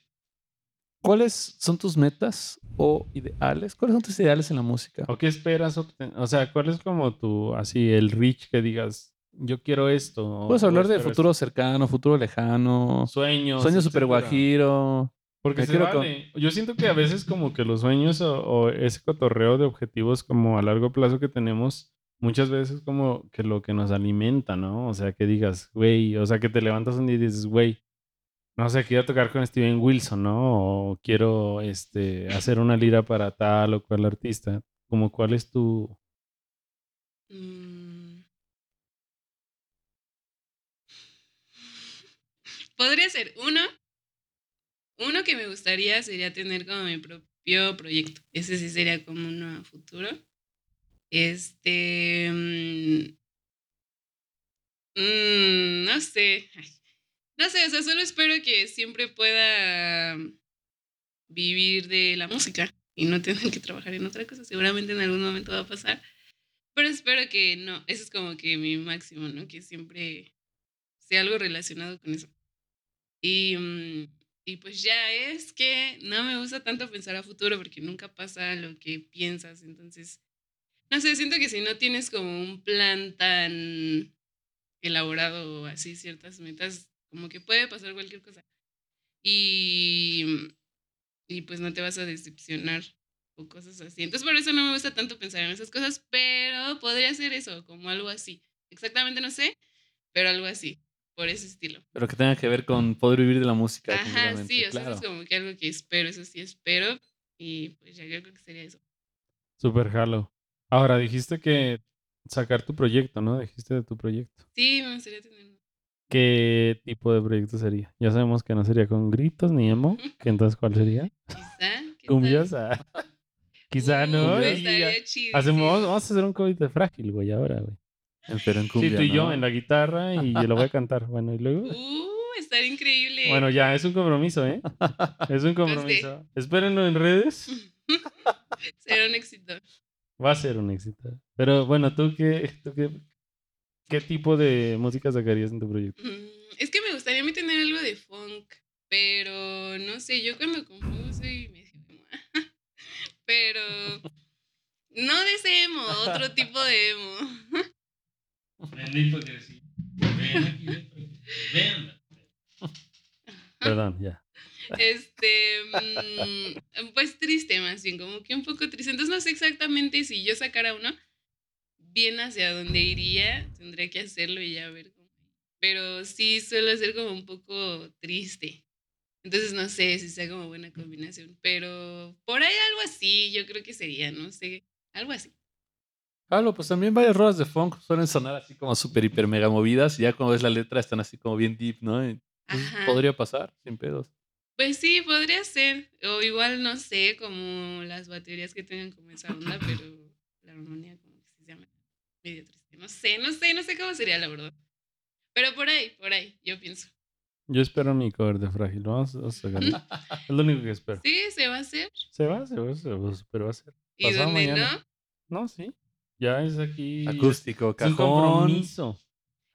cuáles son tus metas o ideales, cuáles son tus ideales en la música.
¿O qué esperas? O sea, ¿cuál es como tu, así, el reach que digas, yo quiero esto?
Puedes hablar de futuro cercano, futuro lejano?
Sueños.
sueño super
etcétera.
guajiro.
Porque se
quiero con-
vale. Yo siento que a veces como que los sueños o, o ese cotorreo de objetivos como a largo plazo que tenemos, muchas veces como que lo que nos alimenta, ¿no? O sea, que digas, güey, o sea, que te levantas un día y dices, güey, no sé, quiero tocar con Steven Wilson, ¿no? O quiero este, hacer una lira para tal o cual artista. Como cuál es tu...
mm. Podría ser uno. Uno que me gustaría sería tener como mi propio proyecto. Ese sí sería como uno a futuro. Este. mm, mm, no sé. No sé, o sea, solo espero que siempre pueda vivir de la música y no tener que trabajar en otra cosa. Seguramente en algún momento va a pasar. Pero espero que no. Eso es como que mi máximo, ¿no? Que siempre sea algo relacionado con eso. Y, mm, y pues ya es que no me gusta tanto pensar a futuro porque nunca pasa lo que piensas. Entonces, no sé, siento que si no tienes como un plan tan elaborado o así ciertas metas, como que puede pasar cualquier cosa. Y, y pues no te vas a decepcionar o cosas así. Entonces por eso no me gusta tanto pensar en esas cosas, pero podría ser eso, como algo así. Exactamente no sé, pero algo así, por ese estilo.
Pero que tenga que ver con poder vivir de la música.
Ajá, sí, o sea,
claro.
eso es como que algo que espero, eso sí espero. Y pues ya yo creo que sería eso.
Super Halo. Ahora, dijiste que sacar tu proyecto, ¿no? Dijiste de tu proyecto.
Sí, me gustaría tener.
¿Qué tipo de proyecto sería? Ya sabemos que no sería con gritos ni emo. que entonces, ¿cuál sería?
Quizá.
Cumbias. ah. Quizá no.
Estaría chido.
Hacemos, vamos a hacer un COVID de frágil, güey, ahora, güey.
Pero en
Sí, tú y yo en la guitarra y yo lo voy a cantar. Bueno, y luego.
Uh, estaría increíble.
Bueno, ya, es un compromiso, ¿eh? Es un compromiso. Espérenlo en redes.
Será un éxito.
Va a ser un éxito. Pero bueno, ¿tú qué, tú qué, qué tipo de música sacarías en tu proyecto?
Mm, Es que me gustaría a mí tener algo de funk, pero no sé, yo cuando compongo soy medio emo. Pero no de ese emo, otro tipo de emo.
Perdón, ya.
Este, mm, pues triste más bien, como que un poco triste. Entonces no sé exactamente si yo sacara uno, bien hacia dónde iría, tendría que hacerlo y ya ver cómo. Pero sí suele ser como un poco triste. Entonces no sé si sea como buena combinación, pero por ahí algo así yo creo que sería, no sé, algo así.
Claro, pues también varias rolas de funk suelen sonar así como súper, hiper, mega movidas. Y ya cuando ves la letra están así como bien deep, ¿no? Y, pues, podría pasar, sin pedos.
Pues sí, podría ser. O igual, no sé, como las baterías que tengan como esa onda, pero la armonía como que se llama medio triste. No sé, no sé, no sé cómo sería la verdad. Pero por ahí, por ahí, yo pienso.
Yo espero mi cover de Frágil. Vamos, vamos a sacarlo. es lo único que espero.
Sí, se va a hacer.
Se va, se va, se va, pero va a ser.
Y
Pasado
donde
mañana. No, sí. Ya es aquí.
Acústico,
Es un
cajón.
compromiso.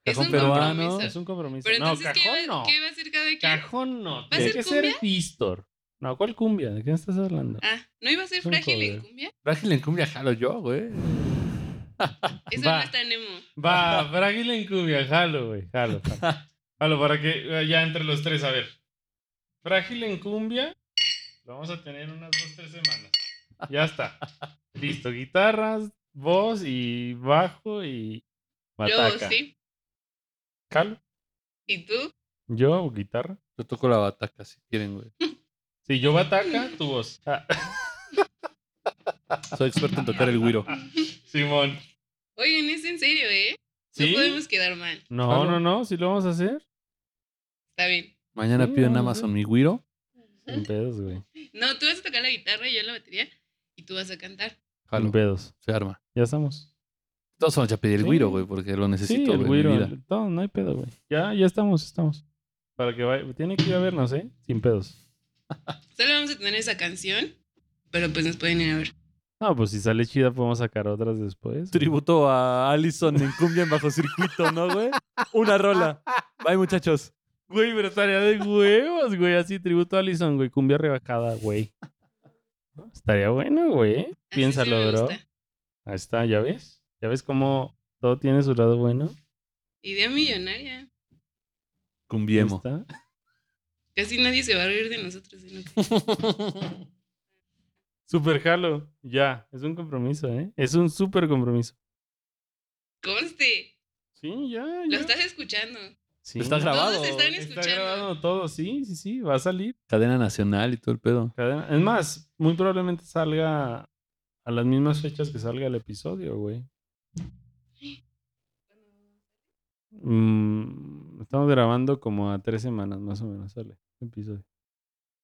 Es
Cajón
un
peruano.
compromiso.
Es un compromiso.
Pero
no,
entonces, ¿qué,
cajón
va,
no.
¿qué va a hacer cada quien?
Cajón no.
a
Tiene
ser
que ser
cumbia?
Víctor. No, ¿cuál cumbia? ¿De qué estás hablando?
Ah, ¿no iba a ser frágil en cumbia?
Frágil en cumbia jalo yo, güey.
Eso
Va.
no está Nemo.
Va, frágil en cumbia, jalo, güey. Jalo, jalo. Jalo, para que eh, ya entre los tres, a ver. Frágil en cumbia, lo vamos a tener unas dos, tres semanas. Ya está. Listo, guitarras, voz y bajo y
Yo
bataca.
sí.
Jalo.
¿Y tú?
Yo, guitarra.
Yo toco la bataca si quieren, güey.
Sí, yo bataca, tu voz. Ah,
Soy experto en tocar el güiro.
Simón.
Oigan, es en serio, ¿eh?
¿Sí?
No podemos quedar mal.
No, no, no, sí lo vamos a hacer.
Está bien.
Mañana
Sí,
pido en Amazon mi güiro.
Sin pedos, güey.
No, tú vas a tocar la guitarra y yo la batería. Y tú vas a cantar.
Jalo.
Sin pedos.
Se arma.
Ya estamos.
Todos vamos a pedir el
Sí.
güiro, güey, porque lo
Sí,
necesito,
el
en mi
güiro. el- todo, no hay pedo, güey. Ya, ya estamos, estamos. Para que vaya. Tiene que ir a vernos, ¿eh? Sin pedos.
Solo vamos a tener esa canción, pero pues nos pueden ir a ver.
No, pues si sale chida, podemos sacar otras después.
Tributo a Allison en cumbia en bajo circuito, ¿no, güey? Una rola. Bye, muchachos.
Güey, pero de huevos, güey. Así, tributo a Allison, güey. Cumbia rebajada, güey. Estaría bueno, güey.
Sí
Piénsalo,
me
bro.
gusta.
Ahí está, ¿ya ves? ¿Ya ves cómo todo tiene su lado bueno?
Idea millonaria.
Ahí
Cumbiemo.
está.
Casi nadie se va a reír de nosotros. ¿sí?
Super jalo. Ya, es un compromiso, ¿eh? Es un súper compromiso.
Conste,
Sí, ya,
lo
ya.
estás escuchando.
Sí.
Está grabado.
Todos están
Está grabado todo, sí, sí, sí, va a salir.
Cadena nacional y todo el pedo.
Cadena- Es más, muy probablemente salga a las mismas fechas que salga el episodio, güey. Mm, estamos grabando como a tres semanas más o menos sale el episodio.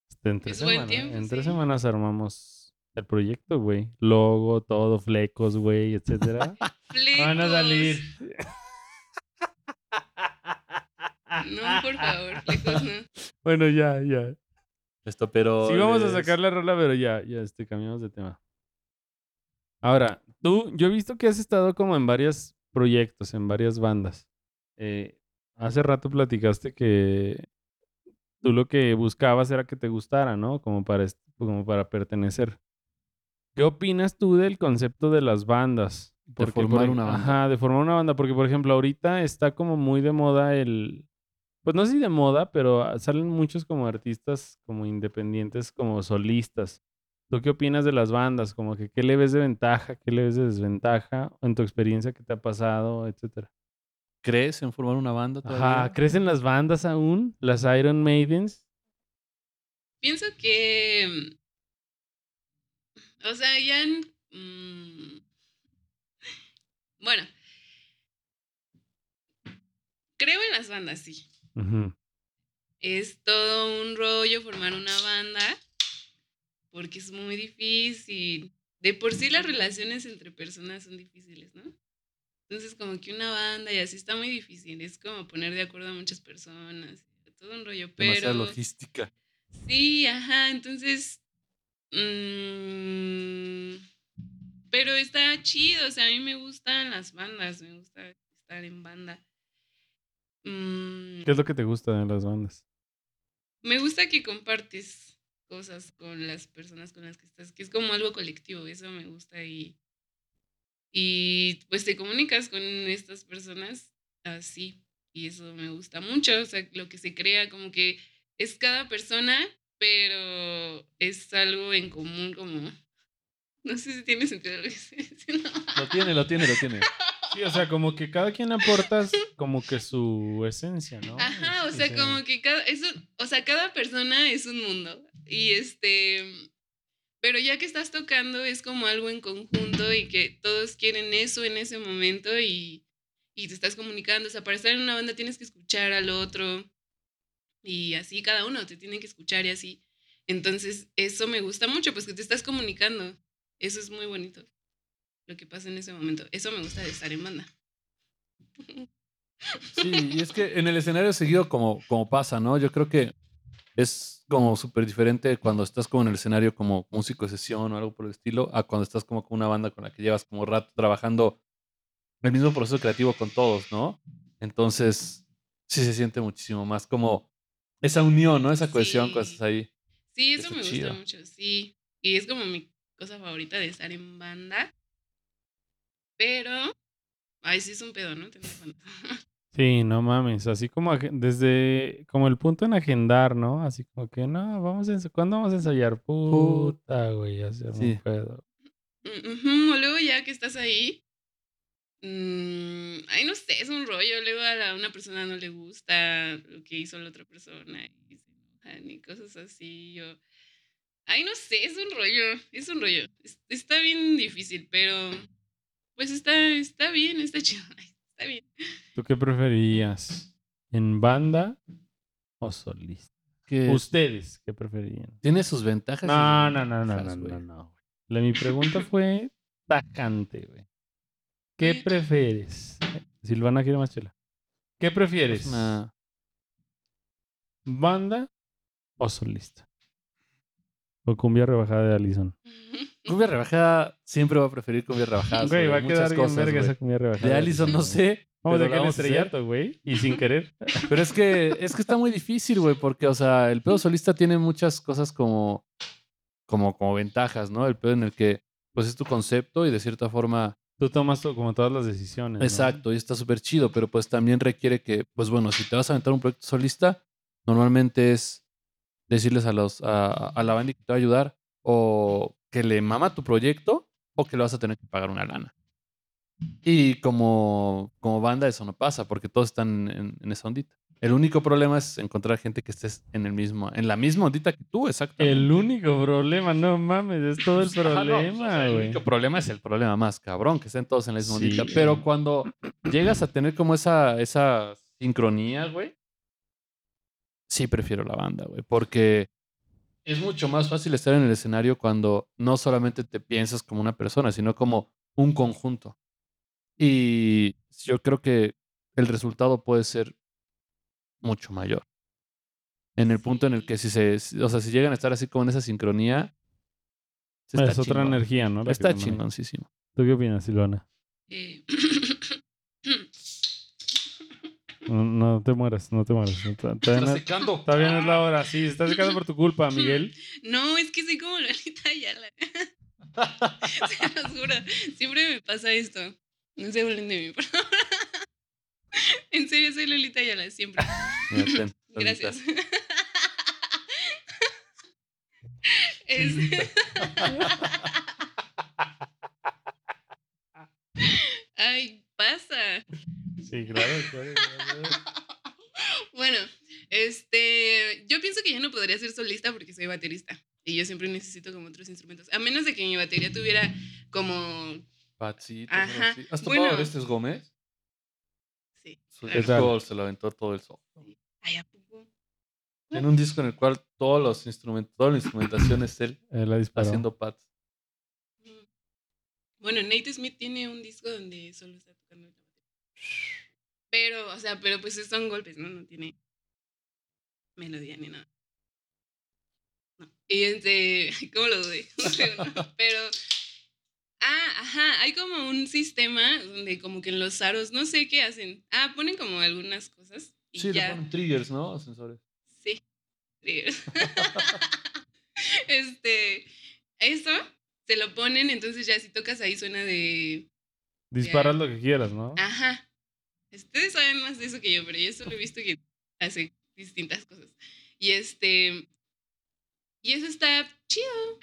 Este, en tres
Es buen
semanas.
tiempo,
en tres
sí.
semanas armamos el proyecto, güey. Logo, todo, flecos, güey, etcétera. Van a salir.
No, por favor, flecos no.
Bueno, ya, ya.
Esto, pero.
Sí, vamos a sacar la rola, pero ya, ya, este, cambiamos de tema. Ahora, tú, yo he visto que has estado como en varios proyectos, en varias bandas. Eh, hace rato platicaste que tú lo que buscabas era que te gustara, ¿no? Como para, como para pertenecer. ¿Qué opinas tú del concepto de las bandas? por
formar
ej-
una banda.
Ajá, de formar una banda. Porque, por ejemplo, ahorita está como muy de moda el... Pues no sé si de moda, pero ah, salen muchos como artistas como independientes, como solistas. ¿Tú qué opinas de las bandas? Como que qué le ves de ventaja, qué le ves de desventaja, en tu experiencia que te ha pasado, etcétera.
¿Crees en formar una banda todavía?
Ajá, ¿crees en las bandas aún? Las Iron Maidens.
Pienso que. mm, O sea, ya. en- mm, bueno. Creo en las bandas, sí. Es todo un rollo formar una banda. Porque es muy difícil. De por sí las relaciones entre personas son difíciles, ¿no? Entonces, como que una banda y así está muy difícil. Es como poner de acuerdo a muchas personas. Todo un rollo.
Demasiada
Pero.
logística.
Sí, ajá, entonces. mm, pero está chido, o sea, a mí me gustan las bandas, me gusta estar en banda. Mm,
¿Qué es lo que te gusta de las bandas?
me gusta que compartes cosas con las personas con las que estás, que es como algo colectivo, eso me gusta y. Y pues te comunicas con estas personas así, y eso me gusta mucho, o sea, lo que se crea, como que es cada persona, pero es algo en común, como. No sé si tiene sentido lo que estoy diciendo.
Lo tiene, lo tiene, lo tiene.
Sí, o sea, como que cada quien aportas como que su esencia, ¿no?
Ajá, o
Es-
sea, como que cada, eso, o sea, cada persona es un mundo. Y este, pero ya que estás tocando es como algo en conjunto y que todos quieren eso en ese momento y, y te estás comunicando. O sea, para estar en una banda tienes que escuchar al otro y así cada uno te tiene que escuchar y así. Entonces, eso me gusta mucho, pues que te estás comunicando. Eso es muy bonito, lo que pasa en ese momento. Eso me gusta de estar en banda.
Sí, y es que en el escenario seguido como, como pasa, ¿no? Yo creo que es como súper diferente cuando estás como en el escenario como músico de sesión o algo por el estilo, a cuando estás como con una banda con la que llevas como rato trabajando el mismo proceso creativo con todos, ¿no? Entonces, sí se siente muchísimo más como esa unión, ¿no? Esa cohesión
Sí.
estás ahí.
Sí, eso me
chido.
gusta mucho, sí. Y es como mi cosa favorita de estar en banda. Pero, ay, sí es un pedo, ¿no? Tener banda.
Sí, no mames. Así como desde como el punto en agendar, ¿no? Así como que no, vamos a ¿cuándo vamos a ensayar? Puta, güey, hacer
Sí.
un pedo.
Mm, O luego ya que estás ahí, mm, ay, no sé, es un rollo. Luego a la- una persona no le gusta lo que hizo la otra persona y se enojan y cosas así. Yo, ay, no sé, es un rollo, es un rollo. Es- está bien difícil, pero pues está, está bien, está chido. Está bien.
¿Tú qué preferirías? ¿En banda o solista? ¿Ustedes qué preferirían?
tiene sus ventajas.
No, no, no, no, no, no, no. La, mi pregunta fue tajante, güey. ¿Qué prefieres? Silvana quiere más chela. ¿Qué prefieres?
Es una-
¿Banda o solista? O cumbia rebajada de Allison.
Cumbia rebajada, siempre va a preferir cumbia rebajada.
Güey, va a quedar bien verga esa cumbia rebajada.
De Allison no sé.
Vamos
pero
a dejar el
vamos a hacer.
estrellato, güey. Y sin querer.
Pero es que, es que está muy difícil, güey, porque, o sea, el pedo solista tiene muchas cosas como, como, como ventajas, ¿no? El pedo en el que, pues, es tu concepto y de cierta forma,
Tú tomas to- como todas las decisiones. ¿no?
exacto, y está súper chido, pero pues también requiere que, pues bueno, si te vas a aventar un proyecto solista, normalmente es decirles a, los, a, a la banda que te va a ayudar o que le mama tu proyecto o que le vas a tener que pagar una lana. Y como, como banda eso no pasa porque todos están en, en esa ondita. El único problema es encontrar gente que estés en el mismo, en la misma ondita que tú, exactamente.
El único problema, no mames, es todo el
no,
problema,
el
güey.
único problema es el problema más cabrón, que estén todos en la misma
Sí,
ondita. Pero cuando llegas a tener como esa, esa sincronía, güey, sí prefiero la banda, güey. Porque es mucho más fácil estar en el escenario cuando no solamente te piensas como una persona, sino como un conjunto. Y yo creo que el resultado puede ser mucho mayor. En el punto en el que si se, o sea, si llegan a estar así como en esa sincronía,
es otra
chingón.
energía, ¿no? La
Está chingoncísimo.
¿Tú qué opinas, Silvana?
Eh,
No, no te mueras, no te mueras. No,
secando.
todavía no es la hora. Sí, se está secando por tu culpa, Miguel.
No, es que soy como Lolita Ayala. Se los juro. Siempre me pasa esto. No se burlen de mí, por favor. En serio, soy Lolita Ayala, siempre. Gracias. Es- Ay, pasa.
Sí, claro, claro. claro.
Bueno, este, yo pienso que yo no podría ser solista porque soy baterista y yo siempre necesito como otros instrumentos, a menos de que mi batería tuviera como,
Patsito.
Ajá.
así. ¿Has topado
Bueno.
a Orestes Gómez?
sí.
Su disco se lo aventó todo el sol.
Ay, ¿a poco?
Tiene un disco en el cual todos los instrumentos, toda la instrumentación es él
Eh, la
haciendo pads.
Mm. Bueno, Nate Smith tiene un disco donde solo está tocando la batería. Pero, o sea, pero pues son golpes, ¿no? No tiene melodía ni nada. No. Y este, ¿cómo lo dudé? No. Pero, ah, ajá, hay como un sistema donde como que en los aros, no sé qué hacen. Ah, ponen como algunas cosas y
Sí, le ponen triggers, ¿no? Ascensores.
Sí. triggers. este, eso se lo ponen, entonces ya si tocas ahí suena de
Disparas lo que quieras, ¿no?
Ajá. Ustedes saben más de eso que yo, pero yo solo he visto que hace distintas cosas. Y este. Y eso está chido.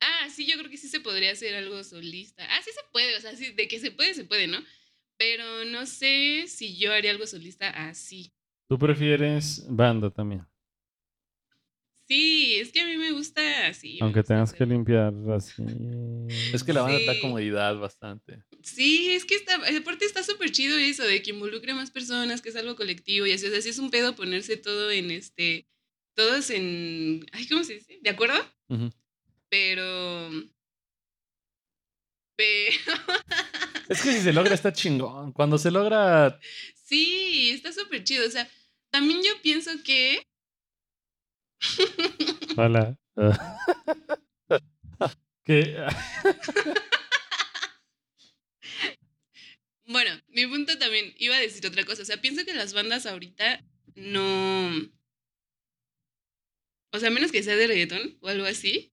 Ah, sí, yo creo que sí se podría hacer algo solista. Ah, sí se puede, o sea, sí, de que se puede, se puede, ¿no? Pero no sé si yo haría algo solista así.
Tú prefieres banda también.
Sí, es que a mí me gusta así. me
Aunque
gusta
tengas que limpiar así.
Es que la banda da
Sí.
comodidad bastante.
Sí, es que está, aparte está súper chido eso de que involucre a más personas, que es algo colectivo y así, o sea, sí es un pedo ponerse todo en este, todos en, ay, ¿cómo se dice? ¿De acuerdo? Pero, pero,
Es que si se logra está chingón. Cuando se logra...
Sí, está súper chido. O sea, también yo pienso que
Hola. que
Bueno, mi punto también iba a decir otra cosa. O sea, pienso que las bandas ahorita no. O sea, a menos que sea de reggaetón o algo así,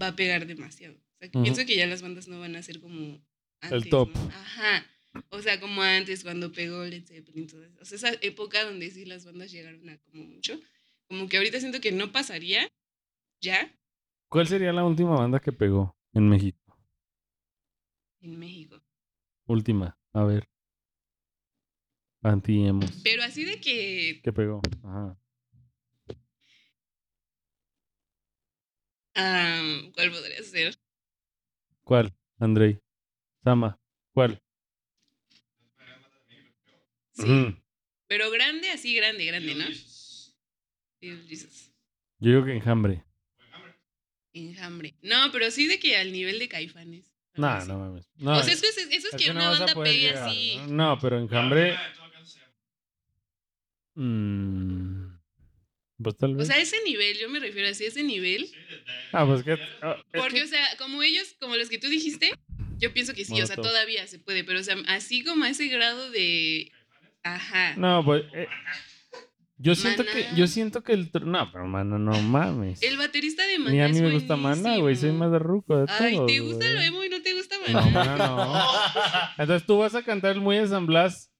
va a pegar demasiado. O sea, que pienso que ya las bandas no van a ser como antes.
top.
¿no? Ajá. O sea, como antes cuando pegó Led Zeppelin, todo eso. O sea, esa época donde sí las bandas llegaron a como mucho. Como que ahorita siento que no pasaría ya
¿Cuál sería la última banda que pegó en México?
en México.
Última, a ver. Anti-emos.
Pero así de que.
¿Qué pegó? Ajá.
ah, ¿Cuál podría ser?
¿Cuál? Andrei. Sama. ¿Cuál?
Sí. Pero grande, así grande, grande, ¿no? Jesus.
Yo digo que enjambre.
Enjambre. No, pero sí de que al nivel de caifanes. Algo
No, mames. No,
o sea, es que, eso es
es
que
que
una banda pegue
llegar,
así.
¿no? No, pero enjambre. mm, pues tal
O sea, ese nivel, yo me refiero así, ese nivel.
ah, pues que. ah,
Porque,
que-
o sea, como ellos, como los que tú dijiste, yo pienso que sí, o sea, todavía se puede, pero, o sea, así como a ese grado de. Ajá.
No, pues. eh, yo siento que.
Maná.
Yo siento que el. No, pero mano, no mames.
El baterista de Maná
Ni a mí
es
me gusta Mana, güey. Soy más de ruco de
Ay, ¿te gusta
güey.
lo emo y no gusta
No,
Maná?
Mana no. Entonces tú vas a cantar el muy de San Blas.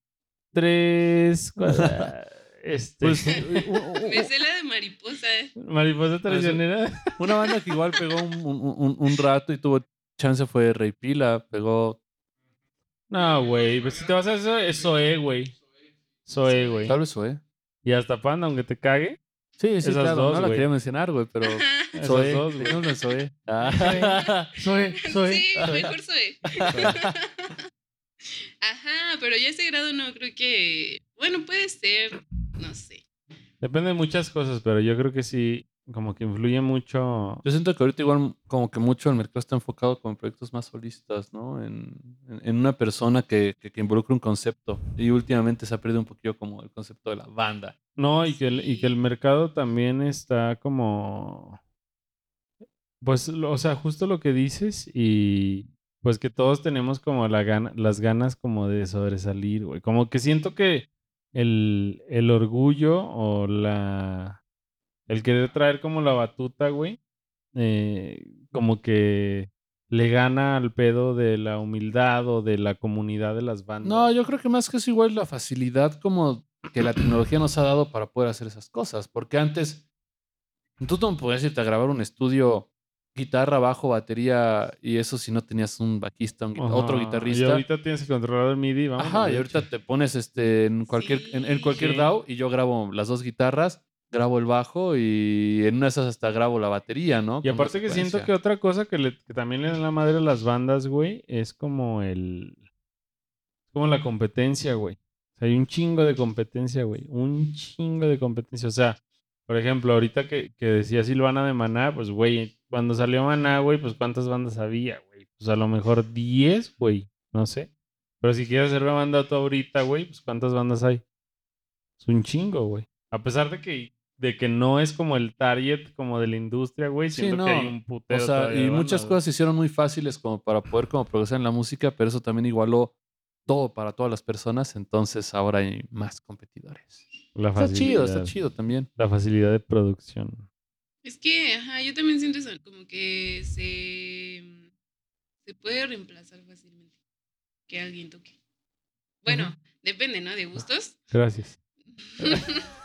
Tres. cua- Este.
Pues,
Me sé la de mariposa.
mariposa traicionera.
una banda que igual pegó un, un- un- un rato y tuvo chance fue Rey Pila. Pegó
No, güey. Pues si te vas a eso, es Zoé, güey. Zoé, güey.
tal vez fue.
Y hasta Panda, aunque te cague.
Sí, sí,
Esas
claro.
dos,
no la
güey.
quería mencionar, güey, pero...
Esas
Zoé,
dos, güey.
Ah.
Zoé, Zoé.
Sí, mejor soy. Ajá, pero ya ese grado no creo que. Bueno, puede ser. No sé.
Depende de muchas cosas, pero yo creo que sí, como que influye mucho.
Yo siento que ahorita igual como que mucho el mercado está enfocado con proyectos más solistas, ¿no? En, en- en una persona que, que, que involucre un concepto. Y últimamente se ha perdido un poquillo como el concepto de la banda.
No, y que, el, y que el mercado también está como. Pues, o sea, justo lo que dices y pues que todos tenemos como la gana, las ganas como de sobresalir, güey. Como que siento que el, el orgullo o la... El querer traer como la batuta, güey, eh, como que le gana al pedo de la humildad o de la comunidad de las bandas.
No, yo creo que más que eso igual la facilidad como que la tecnología nos ha dado para poder hacer esas cosas. Porque antes tú no podías irte a grabar un estudio, guitarra, bajo, batería y eso si no tenías un gui- otro guitarrista.
Y ahorita tienes que controlar el MIDI, vamos.
Ajá, y ahorita te pones este en cualquier, en, en cualquier
Sí.
DAW y yo grabo las dos guitarras, grabo el bajo y en una de esas hasta grabo la batería, ¿no?
Y aparte que siento que otra cosa que, le- que también le da la madre a las bandas, güey, es como el... Como la competencia, güey. O sea, hay un chingo de competencia, güey. Un chingo de competencia. O sea, por ejemplo, ahorita que, que decía Silvana de Maná, pues, güey, cuando salió Maná, güey, pues, ¿cuántas bandas había, güey? Pues, a lo mejor 10, güey. No sé. Pero si quieres hacer una banda tú ahorita, güey, pues, ¿cuántas bandas hay? Es un chingo, güey. A pesar de que, de que no es como el target como de la industria, güey,
Sí,
siento que
no.
hay un putero
O sea, y muchas cosas se hicieron muy fáciles como para poder como progresar en la música, pero eso también igualó todo para todas las personas, entonces ahora hay más competidores.
La
Está chido, está chido también.
La facilidad de producción.
Es que, ajá, yo también siento eso, como que se, se puede reemplazar fácilmente que alguien toque. Bueno, depende, ¿no? De gustos.
Gracias.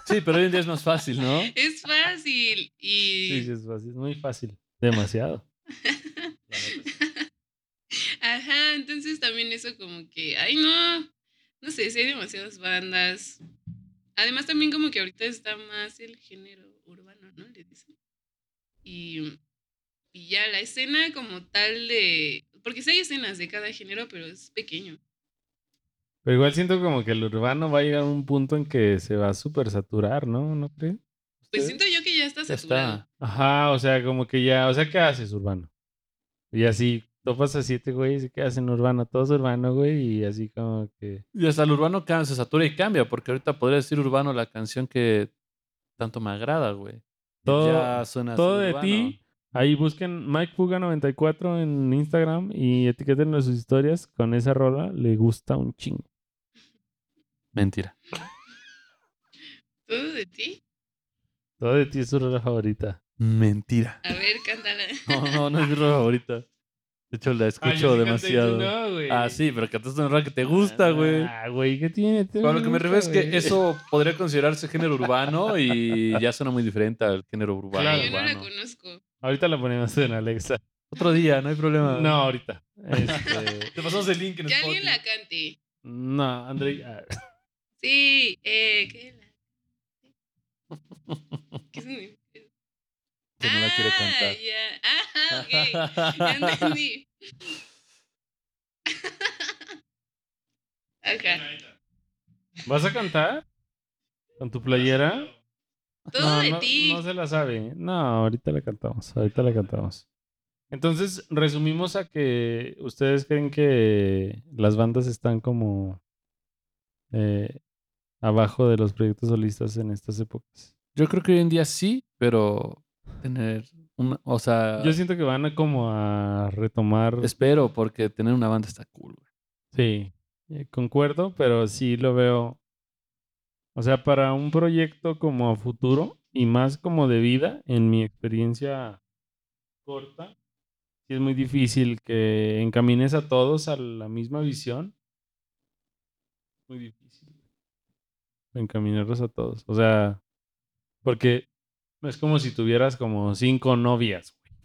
Sí, pero hoy en día es más fácil, ¿no?
es fácil y...
Sí, sí, es fácil. Es muy fácil. Demasiado.
Ajá, entonces también eso como que, ay no, no sé, si hay demasiadas bandas. Además también como que ahorita está más el género urbano, ¿no? Le dicen. Y, y ya la escena como tal de... Porque sí hay escenas de cada género, pero es pequeño.
Pero igual siento como que el urbano va a llegar a un punto en que se va a super saturar, ¿no? ¿No creen?
Pues siento yo que ya está saturado.
está.
Ajá, o sea, como que ya, o sea, ¿qué haces, Urbano? Y así, topas a siete güeyes y que hacen urbano, todos urbano, güey, y así como que...
Y hasta el urbano se satura y cambia, porque ahorita podría decir urbano la canción que tanto me agrada, güey.
Todo-
ya suena
Todo de
urbano.
ti. Ahí busquen Mike Fuga94 en Instagram y etiquétenlo en sus historias. Con esa rola le gusta un chingo.
Mentira.
¿Todo de ti?
Todo de ti es su rola favorita.
Mentira.
A ver, cántala.
No, no, no es mi rola favorita. De hecho, la escucho demasiado. Ah, sí, pero cantaste una rola que te gusta, güey.
Ah, güey, ¿qué tiene? Te
Pero lo que me refiero es que eso podría considerarse género urbano y ya suena muy diferente al género urbano.
Claro.
Yo no la conozco.
Ahorita la ponemos en Alexa.
Otro día, no hay problema.
No, ahorita. Este,
Te pasamos el link en
Que alguien la cante.
no, André.
Sí, eh, ¿qué la? ¿Qué significa?
Que no la quiere
Ah,
cantar.
ya. Ah, ok. Ya entendí. Ajá.
¿Vas a cantar? ¿Con tu playera?
Todo
no,
de
no,
ti.
no se la sabe. No, ahorita la cantamos. Ahorita la cantamos. Entonces, resumimos a que ustedes creen que las bandas están como eh, abajo de los proyectos solistas en estas épocas.
Yo creo que hoy en día sí, pero tener una, o sea,
Yo siento que van a como a retomar.
espero porque tener una banda está cool, güey.
Sí, eh, concuerdo, pero sí lo veo. O sea, para un proyecto como a futuro y más como de vida, en mi experiencia corta, sí es muy difícil que encamines a todos a la misma visión. Muy difícil. Encaminarlos a todos. O sea, porque es como si tuvieras como cinco novias, güey.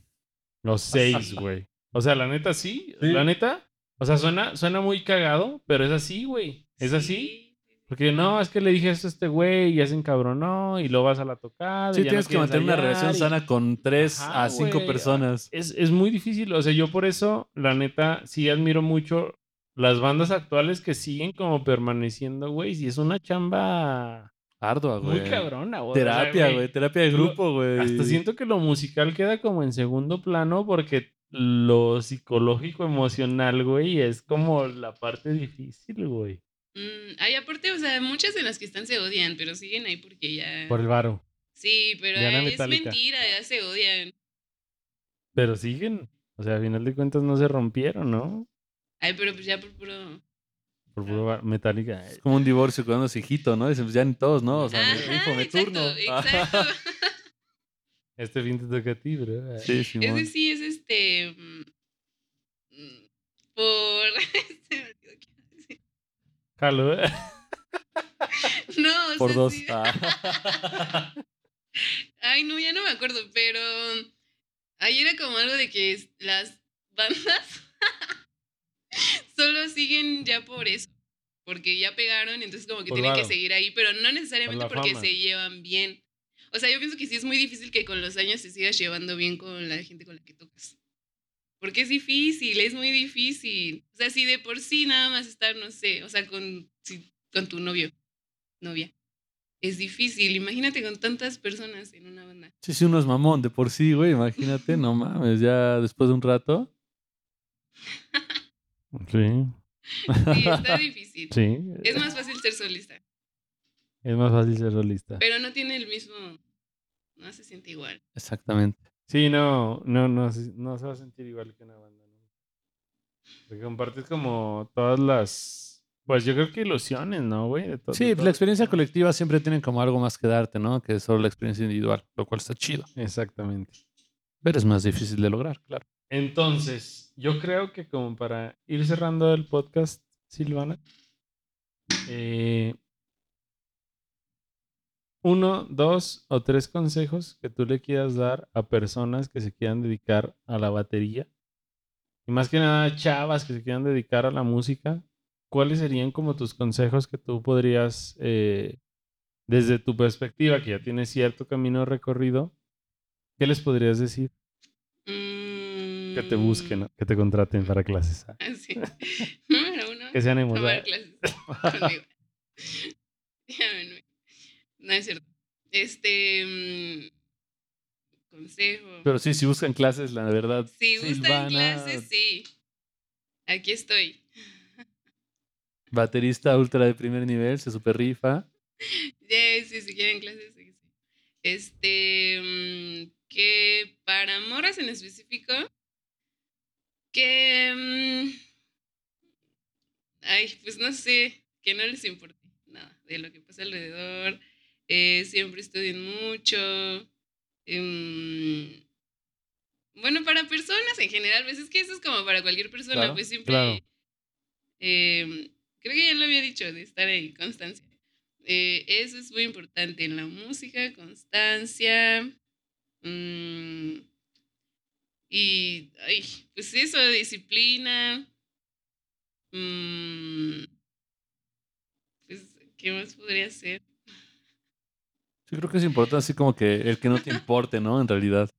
Los seis, güey. O sea, la neta sí,
Sí.
la neta. O sea, suena, suena muy cagado, pero es así, güey. Es así.
Sí.
Porque no, es que le dije esto a este güey y ya se encabronó y lo vas a la tocada.
Sí,
y ya
tienes
no
que mantener una relación
y-
sana con tres
Ajá,
a cinco
güey.
personas.
Es, es muy difícil. O sea, yo por eso, la neta, sí admiro mucho las bandas actuales que siguen como permaneciendo, güey. Si es una chamba
Ardua, güey.
muy cabrona, güey. O sea,
Terapia, güey. Terapia de grupo, güey.
Hasta siento que lo musical queda como en segundo plano porque lo psicológico, emocional, güey, es como la parte difícil, güey.
Mm, ay, aparte, o sea, muchas de las que están se odian, pero siguen ahí porque ya.
Por el varo.
Sí, pero es mentira, ya se odian.
Pero siguen. O sea, a final de cuentas no se rompieron, ¿no?
Ay, pero pues ya por puro.
Por puro bar- Metallica.
Es como un divorcio cuando es hijito, ¿no? Dicen, pues ya ni todos, ¿no? O sea,
Ajá,
hijo, me
exacto,
turno.
exacto.
Este fin te toca a ti, bro.
sí, Simón.
Ese sí es este. mm, mm, Por. decir.
Jalo, ¿eh?
No, o
Por
sea,
dos.
sí-
Ah.
Ay, no, ya no me acuerdo, pero. Ahí era como algo de que las bandas solo siguen ya por eso. Porque ya pegaron, entonces como que
Por
tienen que seguir ahí, pero no necesariamente
Por
porque se llevan bien. O sea, yo pienso que sí es muy difícil que con los años te sigas llevando bien con la gente con la que tocas. Porque es difícil, es muy difícil. O sea, si de por sí nada más estar, no sé, o sea, con, si- con tu novio, novia. Es difícil, imagínate con tantas personas en una banda.
Sí, sí, uno es mamón de por sí, güey. Imagínate, no mames, ya después de un rato.
Sí,
Sí, está difícil.
sí.
Es más fácil ser solista,
Es más fácil ser solista.
pero no tiene el mismo, no se siente igual.
Exactamente.
Sí, no, no, no, se- no se va a sentir igual que una banda, ¿no? Porque compartes como todas las, pues yo creo que ilusiones, ¿no, güey? De
Sí,
de
la experiencia colectiva siempre tiene como algo más que darte, ¿no? Que solo la experiencia individual, lo cual está chido.
Exactamente.
Pero es más difícil de lograr, claro.
Entonces, yo creo que como para ir cerrando el podcast, Silvana, eh, uno, dos o tres consejos que tú le quieras dar a personas que se quieran dedicar a la batería. Y más que nada, chavas que se quieran dedicar a la música. ¿Cuáles serían como tus consejos que tú podrías, eh, desde tu perspectiva, que ya tienes cierto camino recorrido, qué les podrías decir? Que te busquen, ¿no? que te contraten para clases. ah,
Así. Número uno,
Que sean
tomar
ah.
clases conmigo. No es cierto. Este. mm, consejo.
Pero sí, si buscan clases, la verdad.
si
Silvana,
clases, sí. Aquí estoy.
Baterista ultra de primer nivel, se super rifa.
Yeah, sí, si quieren clases, sí, sí. Este, mm, que para morras en específico, que, mm, ay, pues no sé, que no les importe nada de lo que pasa alrededor, eh, siempre estudien mucho. em, bueno, para personas en general, pues es que eso es como para cualquier persona,
Claro,
pues siempre...
claro.
em, creo que ya lo había dicho, de estar ahí, constancia. Eh, eso es muy importante en la música, constancia. mm, y, ay, pues eso, disciplina. mm, pues, ¿qué más podría ser?
Sí, creo que es importante así como que el que no te importe, ¿no? En realidad.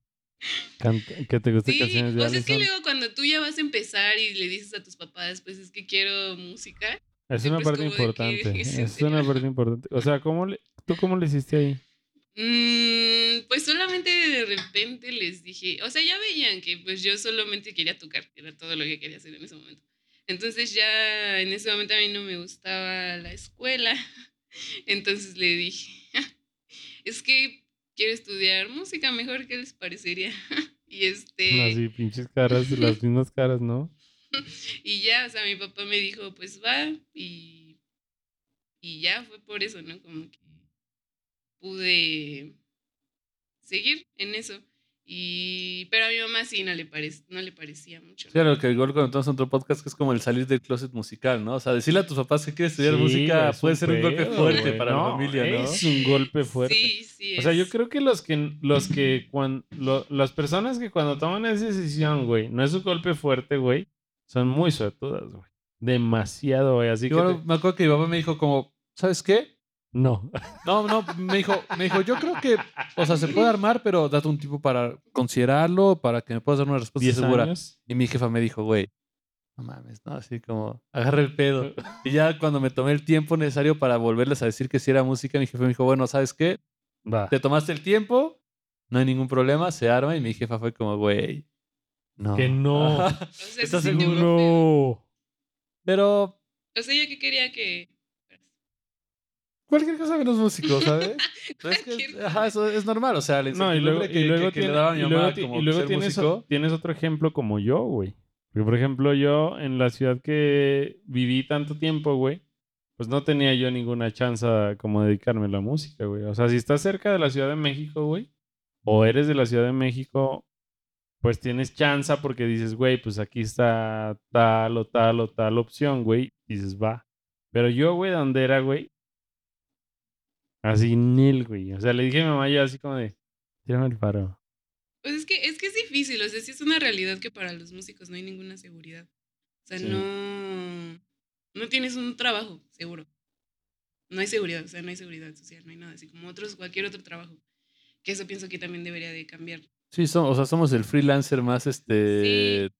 Que te gusten
Sí,
canciones de
o sea, es que luego cuando tú ya vas a empezar y le dices a tus papás, pues es que quiero música,
Es una parte importante.
¿es
una parte importante. O sea, ¿cómo le, ¿tú cómo le hiciste ahí?
Mm, pues solamente de repente les dije, o sea, ya veían que pues yo solamente quería tocar, era todo lo que quería hacer en ese momento. Entonces ya en ese momento a mí no me gustaba la escuela, entonces le dije, es que quiero estudiar música mejor, ¿qué les parecería? y este...
Así, pinches caras, las mismas caras, ¿no?
Y ya, o sea, mi papá me dijo, pues va, y, y ya fue por eso, ¿no? Como que pude seguir en eso. Y, pero a mi mamá sí no le, parec- no le parecía mucho. ¿no?
Claro, que igual comentamos en otro podcast que es como el salir del closet musical, ¿no? O sea, decirle a tus papás que quieres estudiar
Sí,
música puede ser un golpe fuerte para la
No,
familia, ¿no?
Es un golpe fuerte.
Sí, sí.
O sea, yo creo que los que, los que cuando, las personas que cuando toman esa decisión, güey, no es un golpe fuerte, güey, son muy suertudas, güey. Demasiado, güey. Así que.
Igual
te-
me acuerdo que mi papá me dijo como, ¿sabes qué?
No.
No, no, me dijo, me dijo, yo creo que, o sea, se puede armar, pero date un tiempo para considerarlo, para que me puedas dar una respuesta
10
segura.
años.
Y mi jefa me dijo, güey, no mames, ¿no? Así como, agarra el pedo. Y ya cuando me tomé el tiempo necesario para volverles a decir que si era música, mi jefe me dijo, bueno, ¿sabes qué?
Va.
Te tomaste el tiempo, no hay ningún problema, se arma. Y mi jefa fue como, güey, no.
Que no.
¿Estás seguro?
No.
Pero
O sea, yo que quería que...
cualquier cosa menos músico, ¿sabes? Pero es que, ajá, eso es normal. O sea,
No, y luego,
incertidumbre que,
y luego
que- que
tiene-
le daba a mi
y
mamá
luego ti-
como
y luego
ser
tienes,
músico.
o- tienes otro ejemplo como yo, güey. Porque, por ejemplo, yo en la ciudad que viví tanto tiempo, güey, pues no tenía yo ninguna chance como dedicarme a la música, güey. O sea, si estás cerca de la Ciudad de México, güey, o eres de la Ciudad de México, pues tienes chance porque dices, güey, pues aquí está tal o tal o tal opción, güey. Dices, va. Pero yo, güey, ¿dónde era, güey? Así nil, güey. O sea, le dije a mi mamá yo así como de, tírame el paro.
Pues es que, es que es difícil, o sea, sí es una realidad que para los músicos no hay ninguna seguridad. O sea,
Sí.
no, no tienes un trabajo seguro. No hay seguridad, o sea, no hay seguridad social, no hay nada, así como otros, cualquier otro trabajo. Que eso pienso que también debería de cambiar.
Sí, o sea, somos el freelancer más este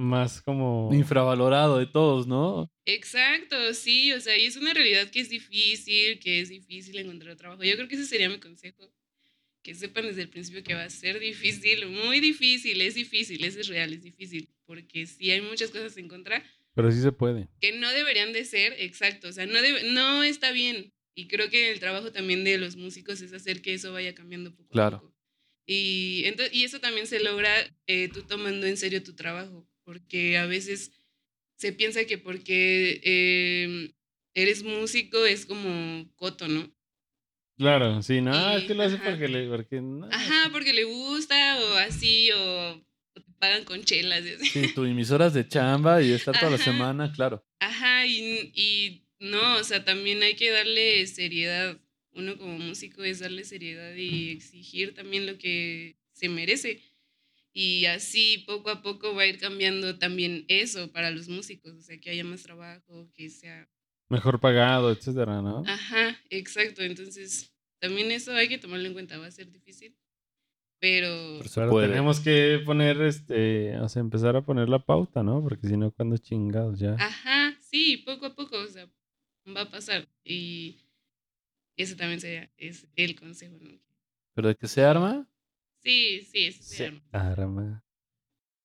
Más como...
infravalorado de todos, ¿no?
Exacto, sí, o sea, y es una realidad que es difícil, que es difícil encontrar trabajo. Yo creo que ese sería mi consejo, que sepan desde el principio que va a ser difícil, muy difícil, es difícil, eso es real, es difícil, porque sí hay muchas cosas en contra,
Pero sí se puede.
que no deberían de ser, exacto, o sea, no, debe- no está bien. Y creo que el trabajo también de los músicos es hacer que eso vaya cambiando poco
Claro.
a poco. Y, ento- y eso también se logra eh, tú tomando en serio tu trabajo, porque a veces se piensa que porque eh, eres músico es como coto, ¿no?
Claro, sí, no, es
Y-
que lo hace
ajá.
porque le... Porque, no,
Ajá, porque le gusta o así, o, o te pagan con chelas. y así.
Sí, tu emisoras de chamba y estar toda la
Ajá.
semana, claro.
Ajá, y, y no, o sea, también hay que darle seriedad. Uno como músico es darle seriedad y exigir también lo que se merece. Y así poco a poco va a ir cambiando también eso para los músicos, o sea, que haya más trabajo, que sea...
Mejor pagado, etcétera, ¿no?
Ajá, exacto. Entonces, también eso hay que tomarlo en cuenta, va a ser difícil, pero...
Puede.
tenemos que poner, este, o sea, empezar a poner la pauta, ¿no? Porque si no, cuando chingados ya.
Ajá, sí, poco a poco, o sea, va a pasar. Y eso también sería, es el consejo, ¿no?
Pero de que se arma,
Sí, sí, arma.
arma.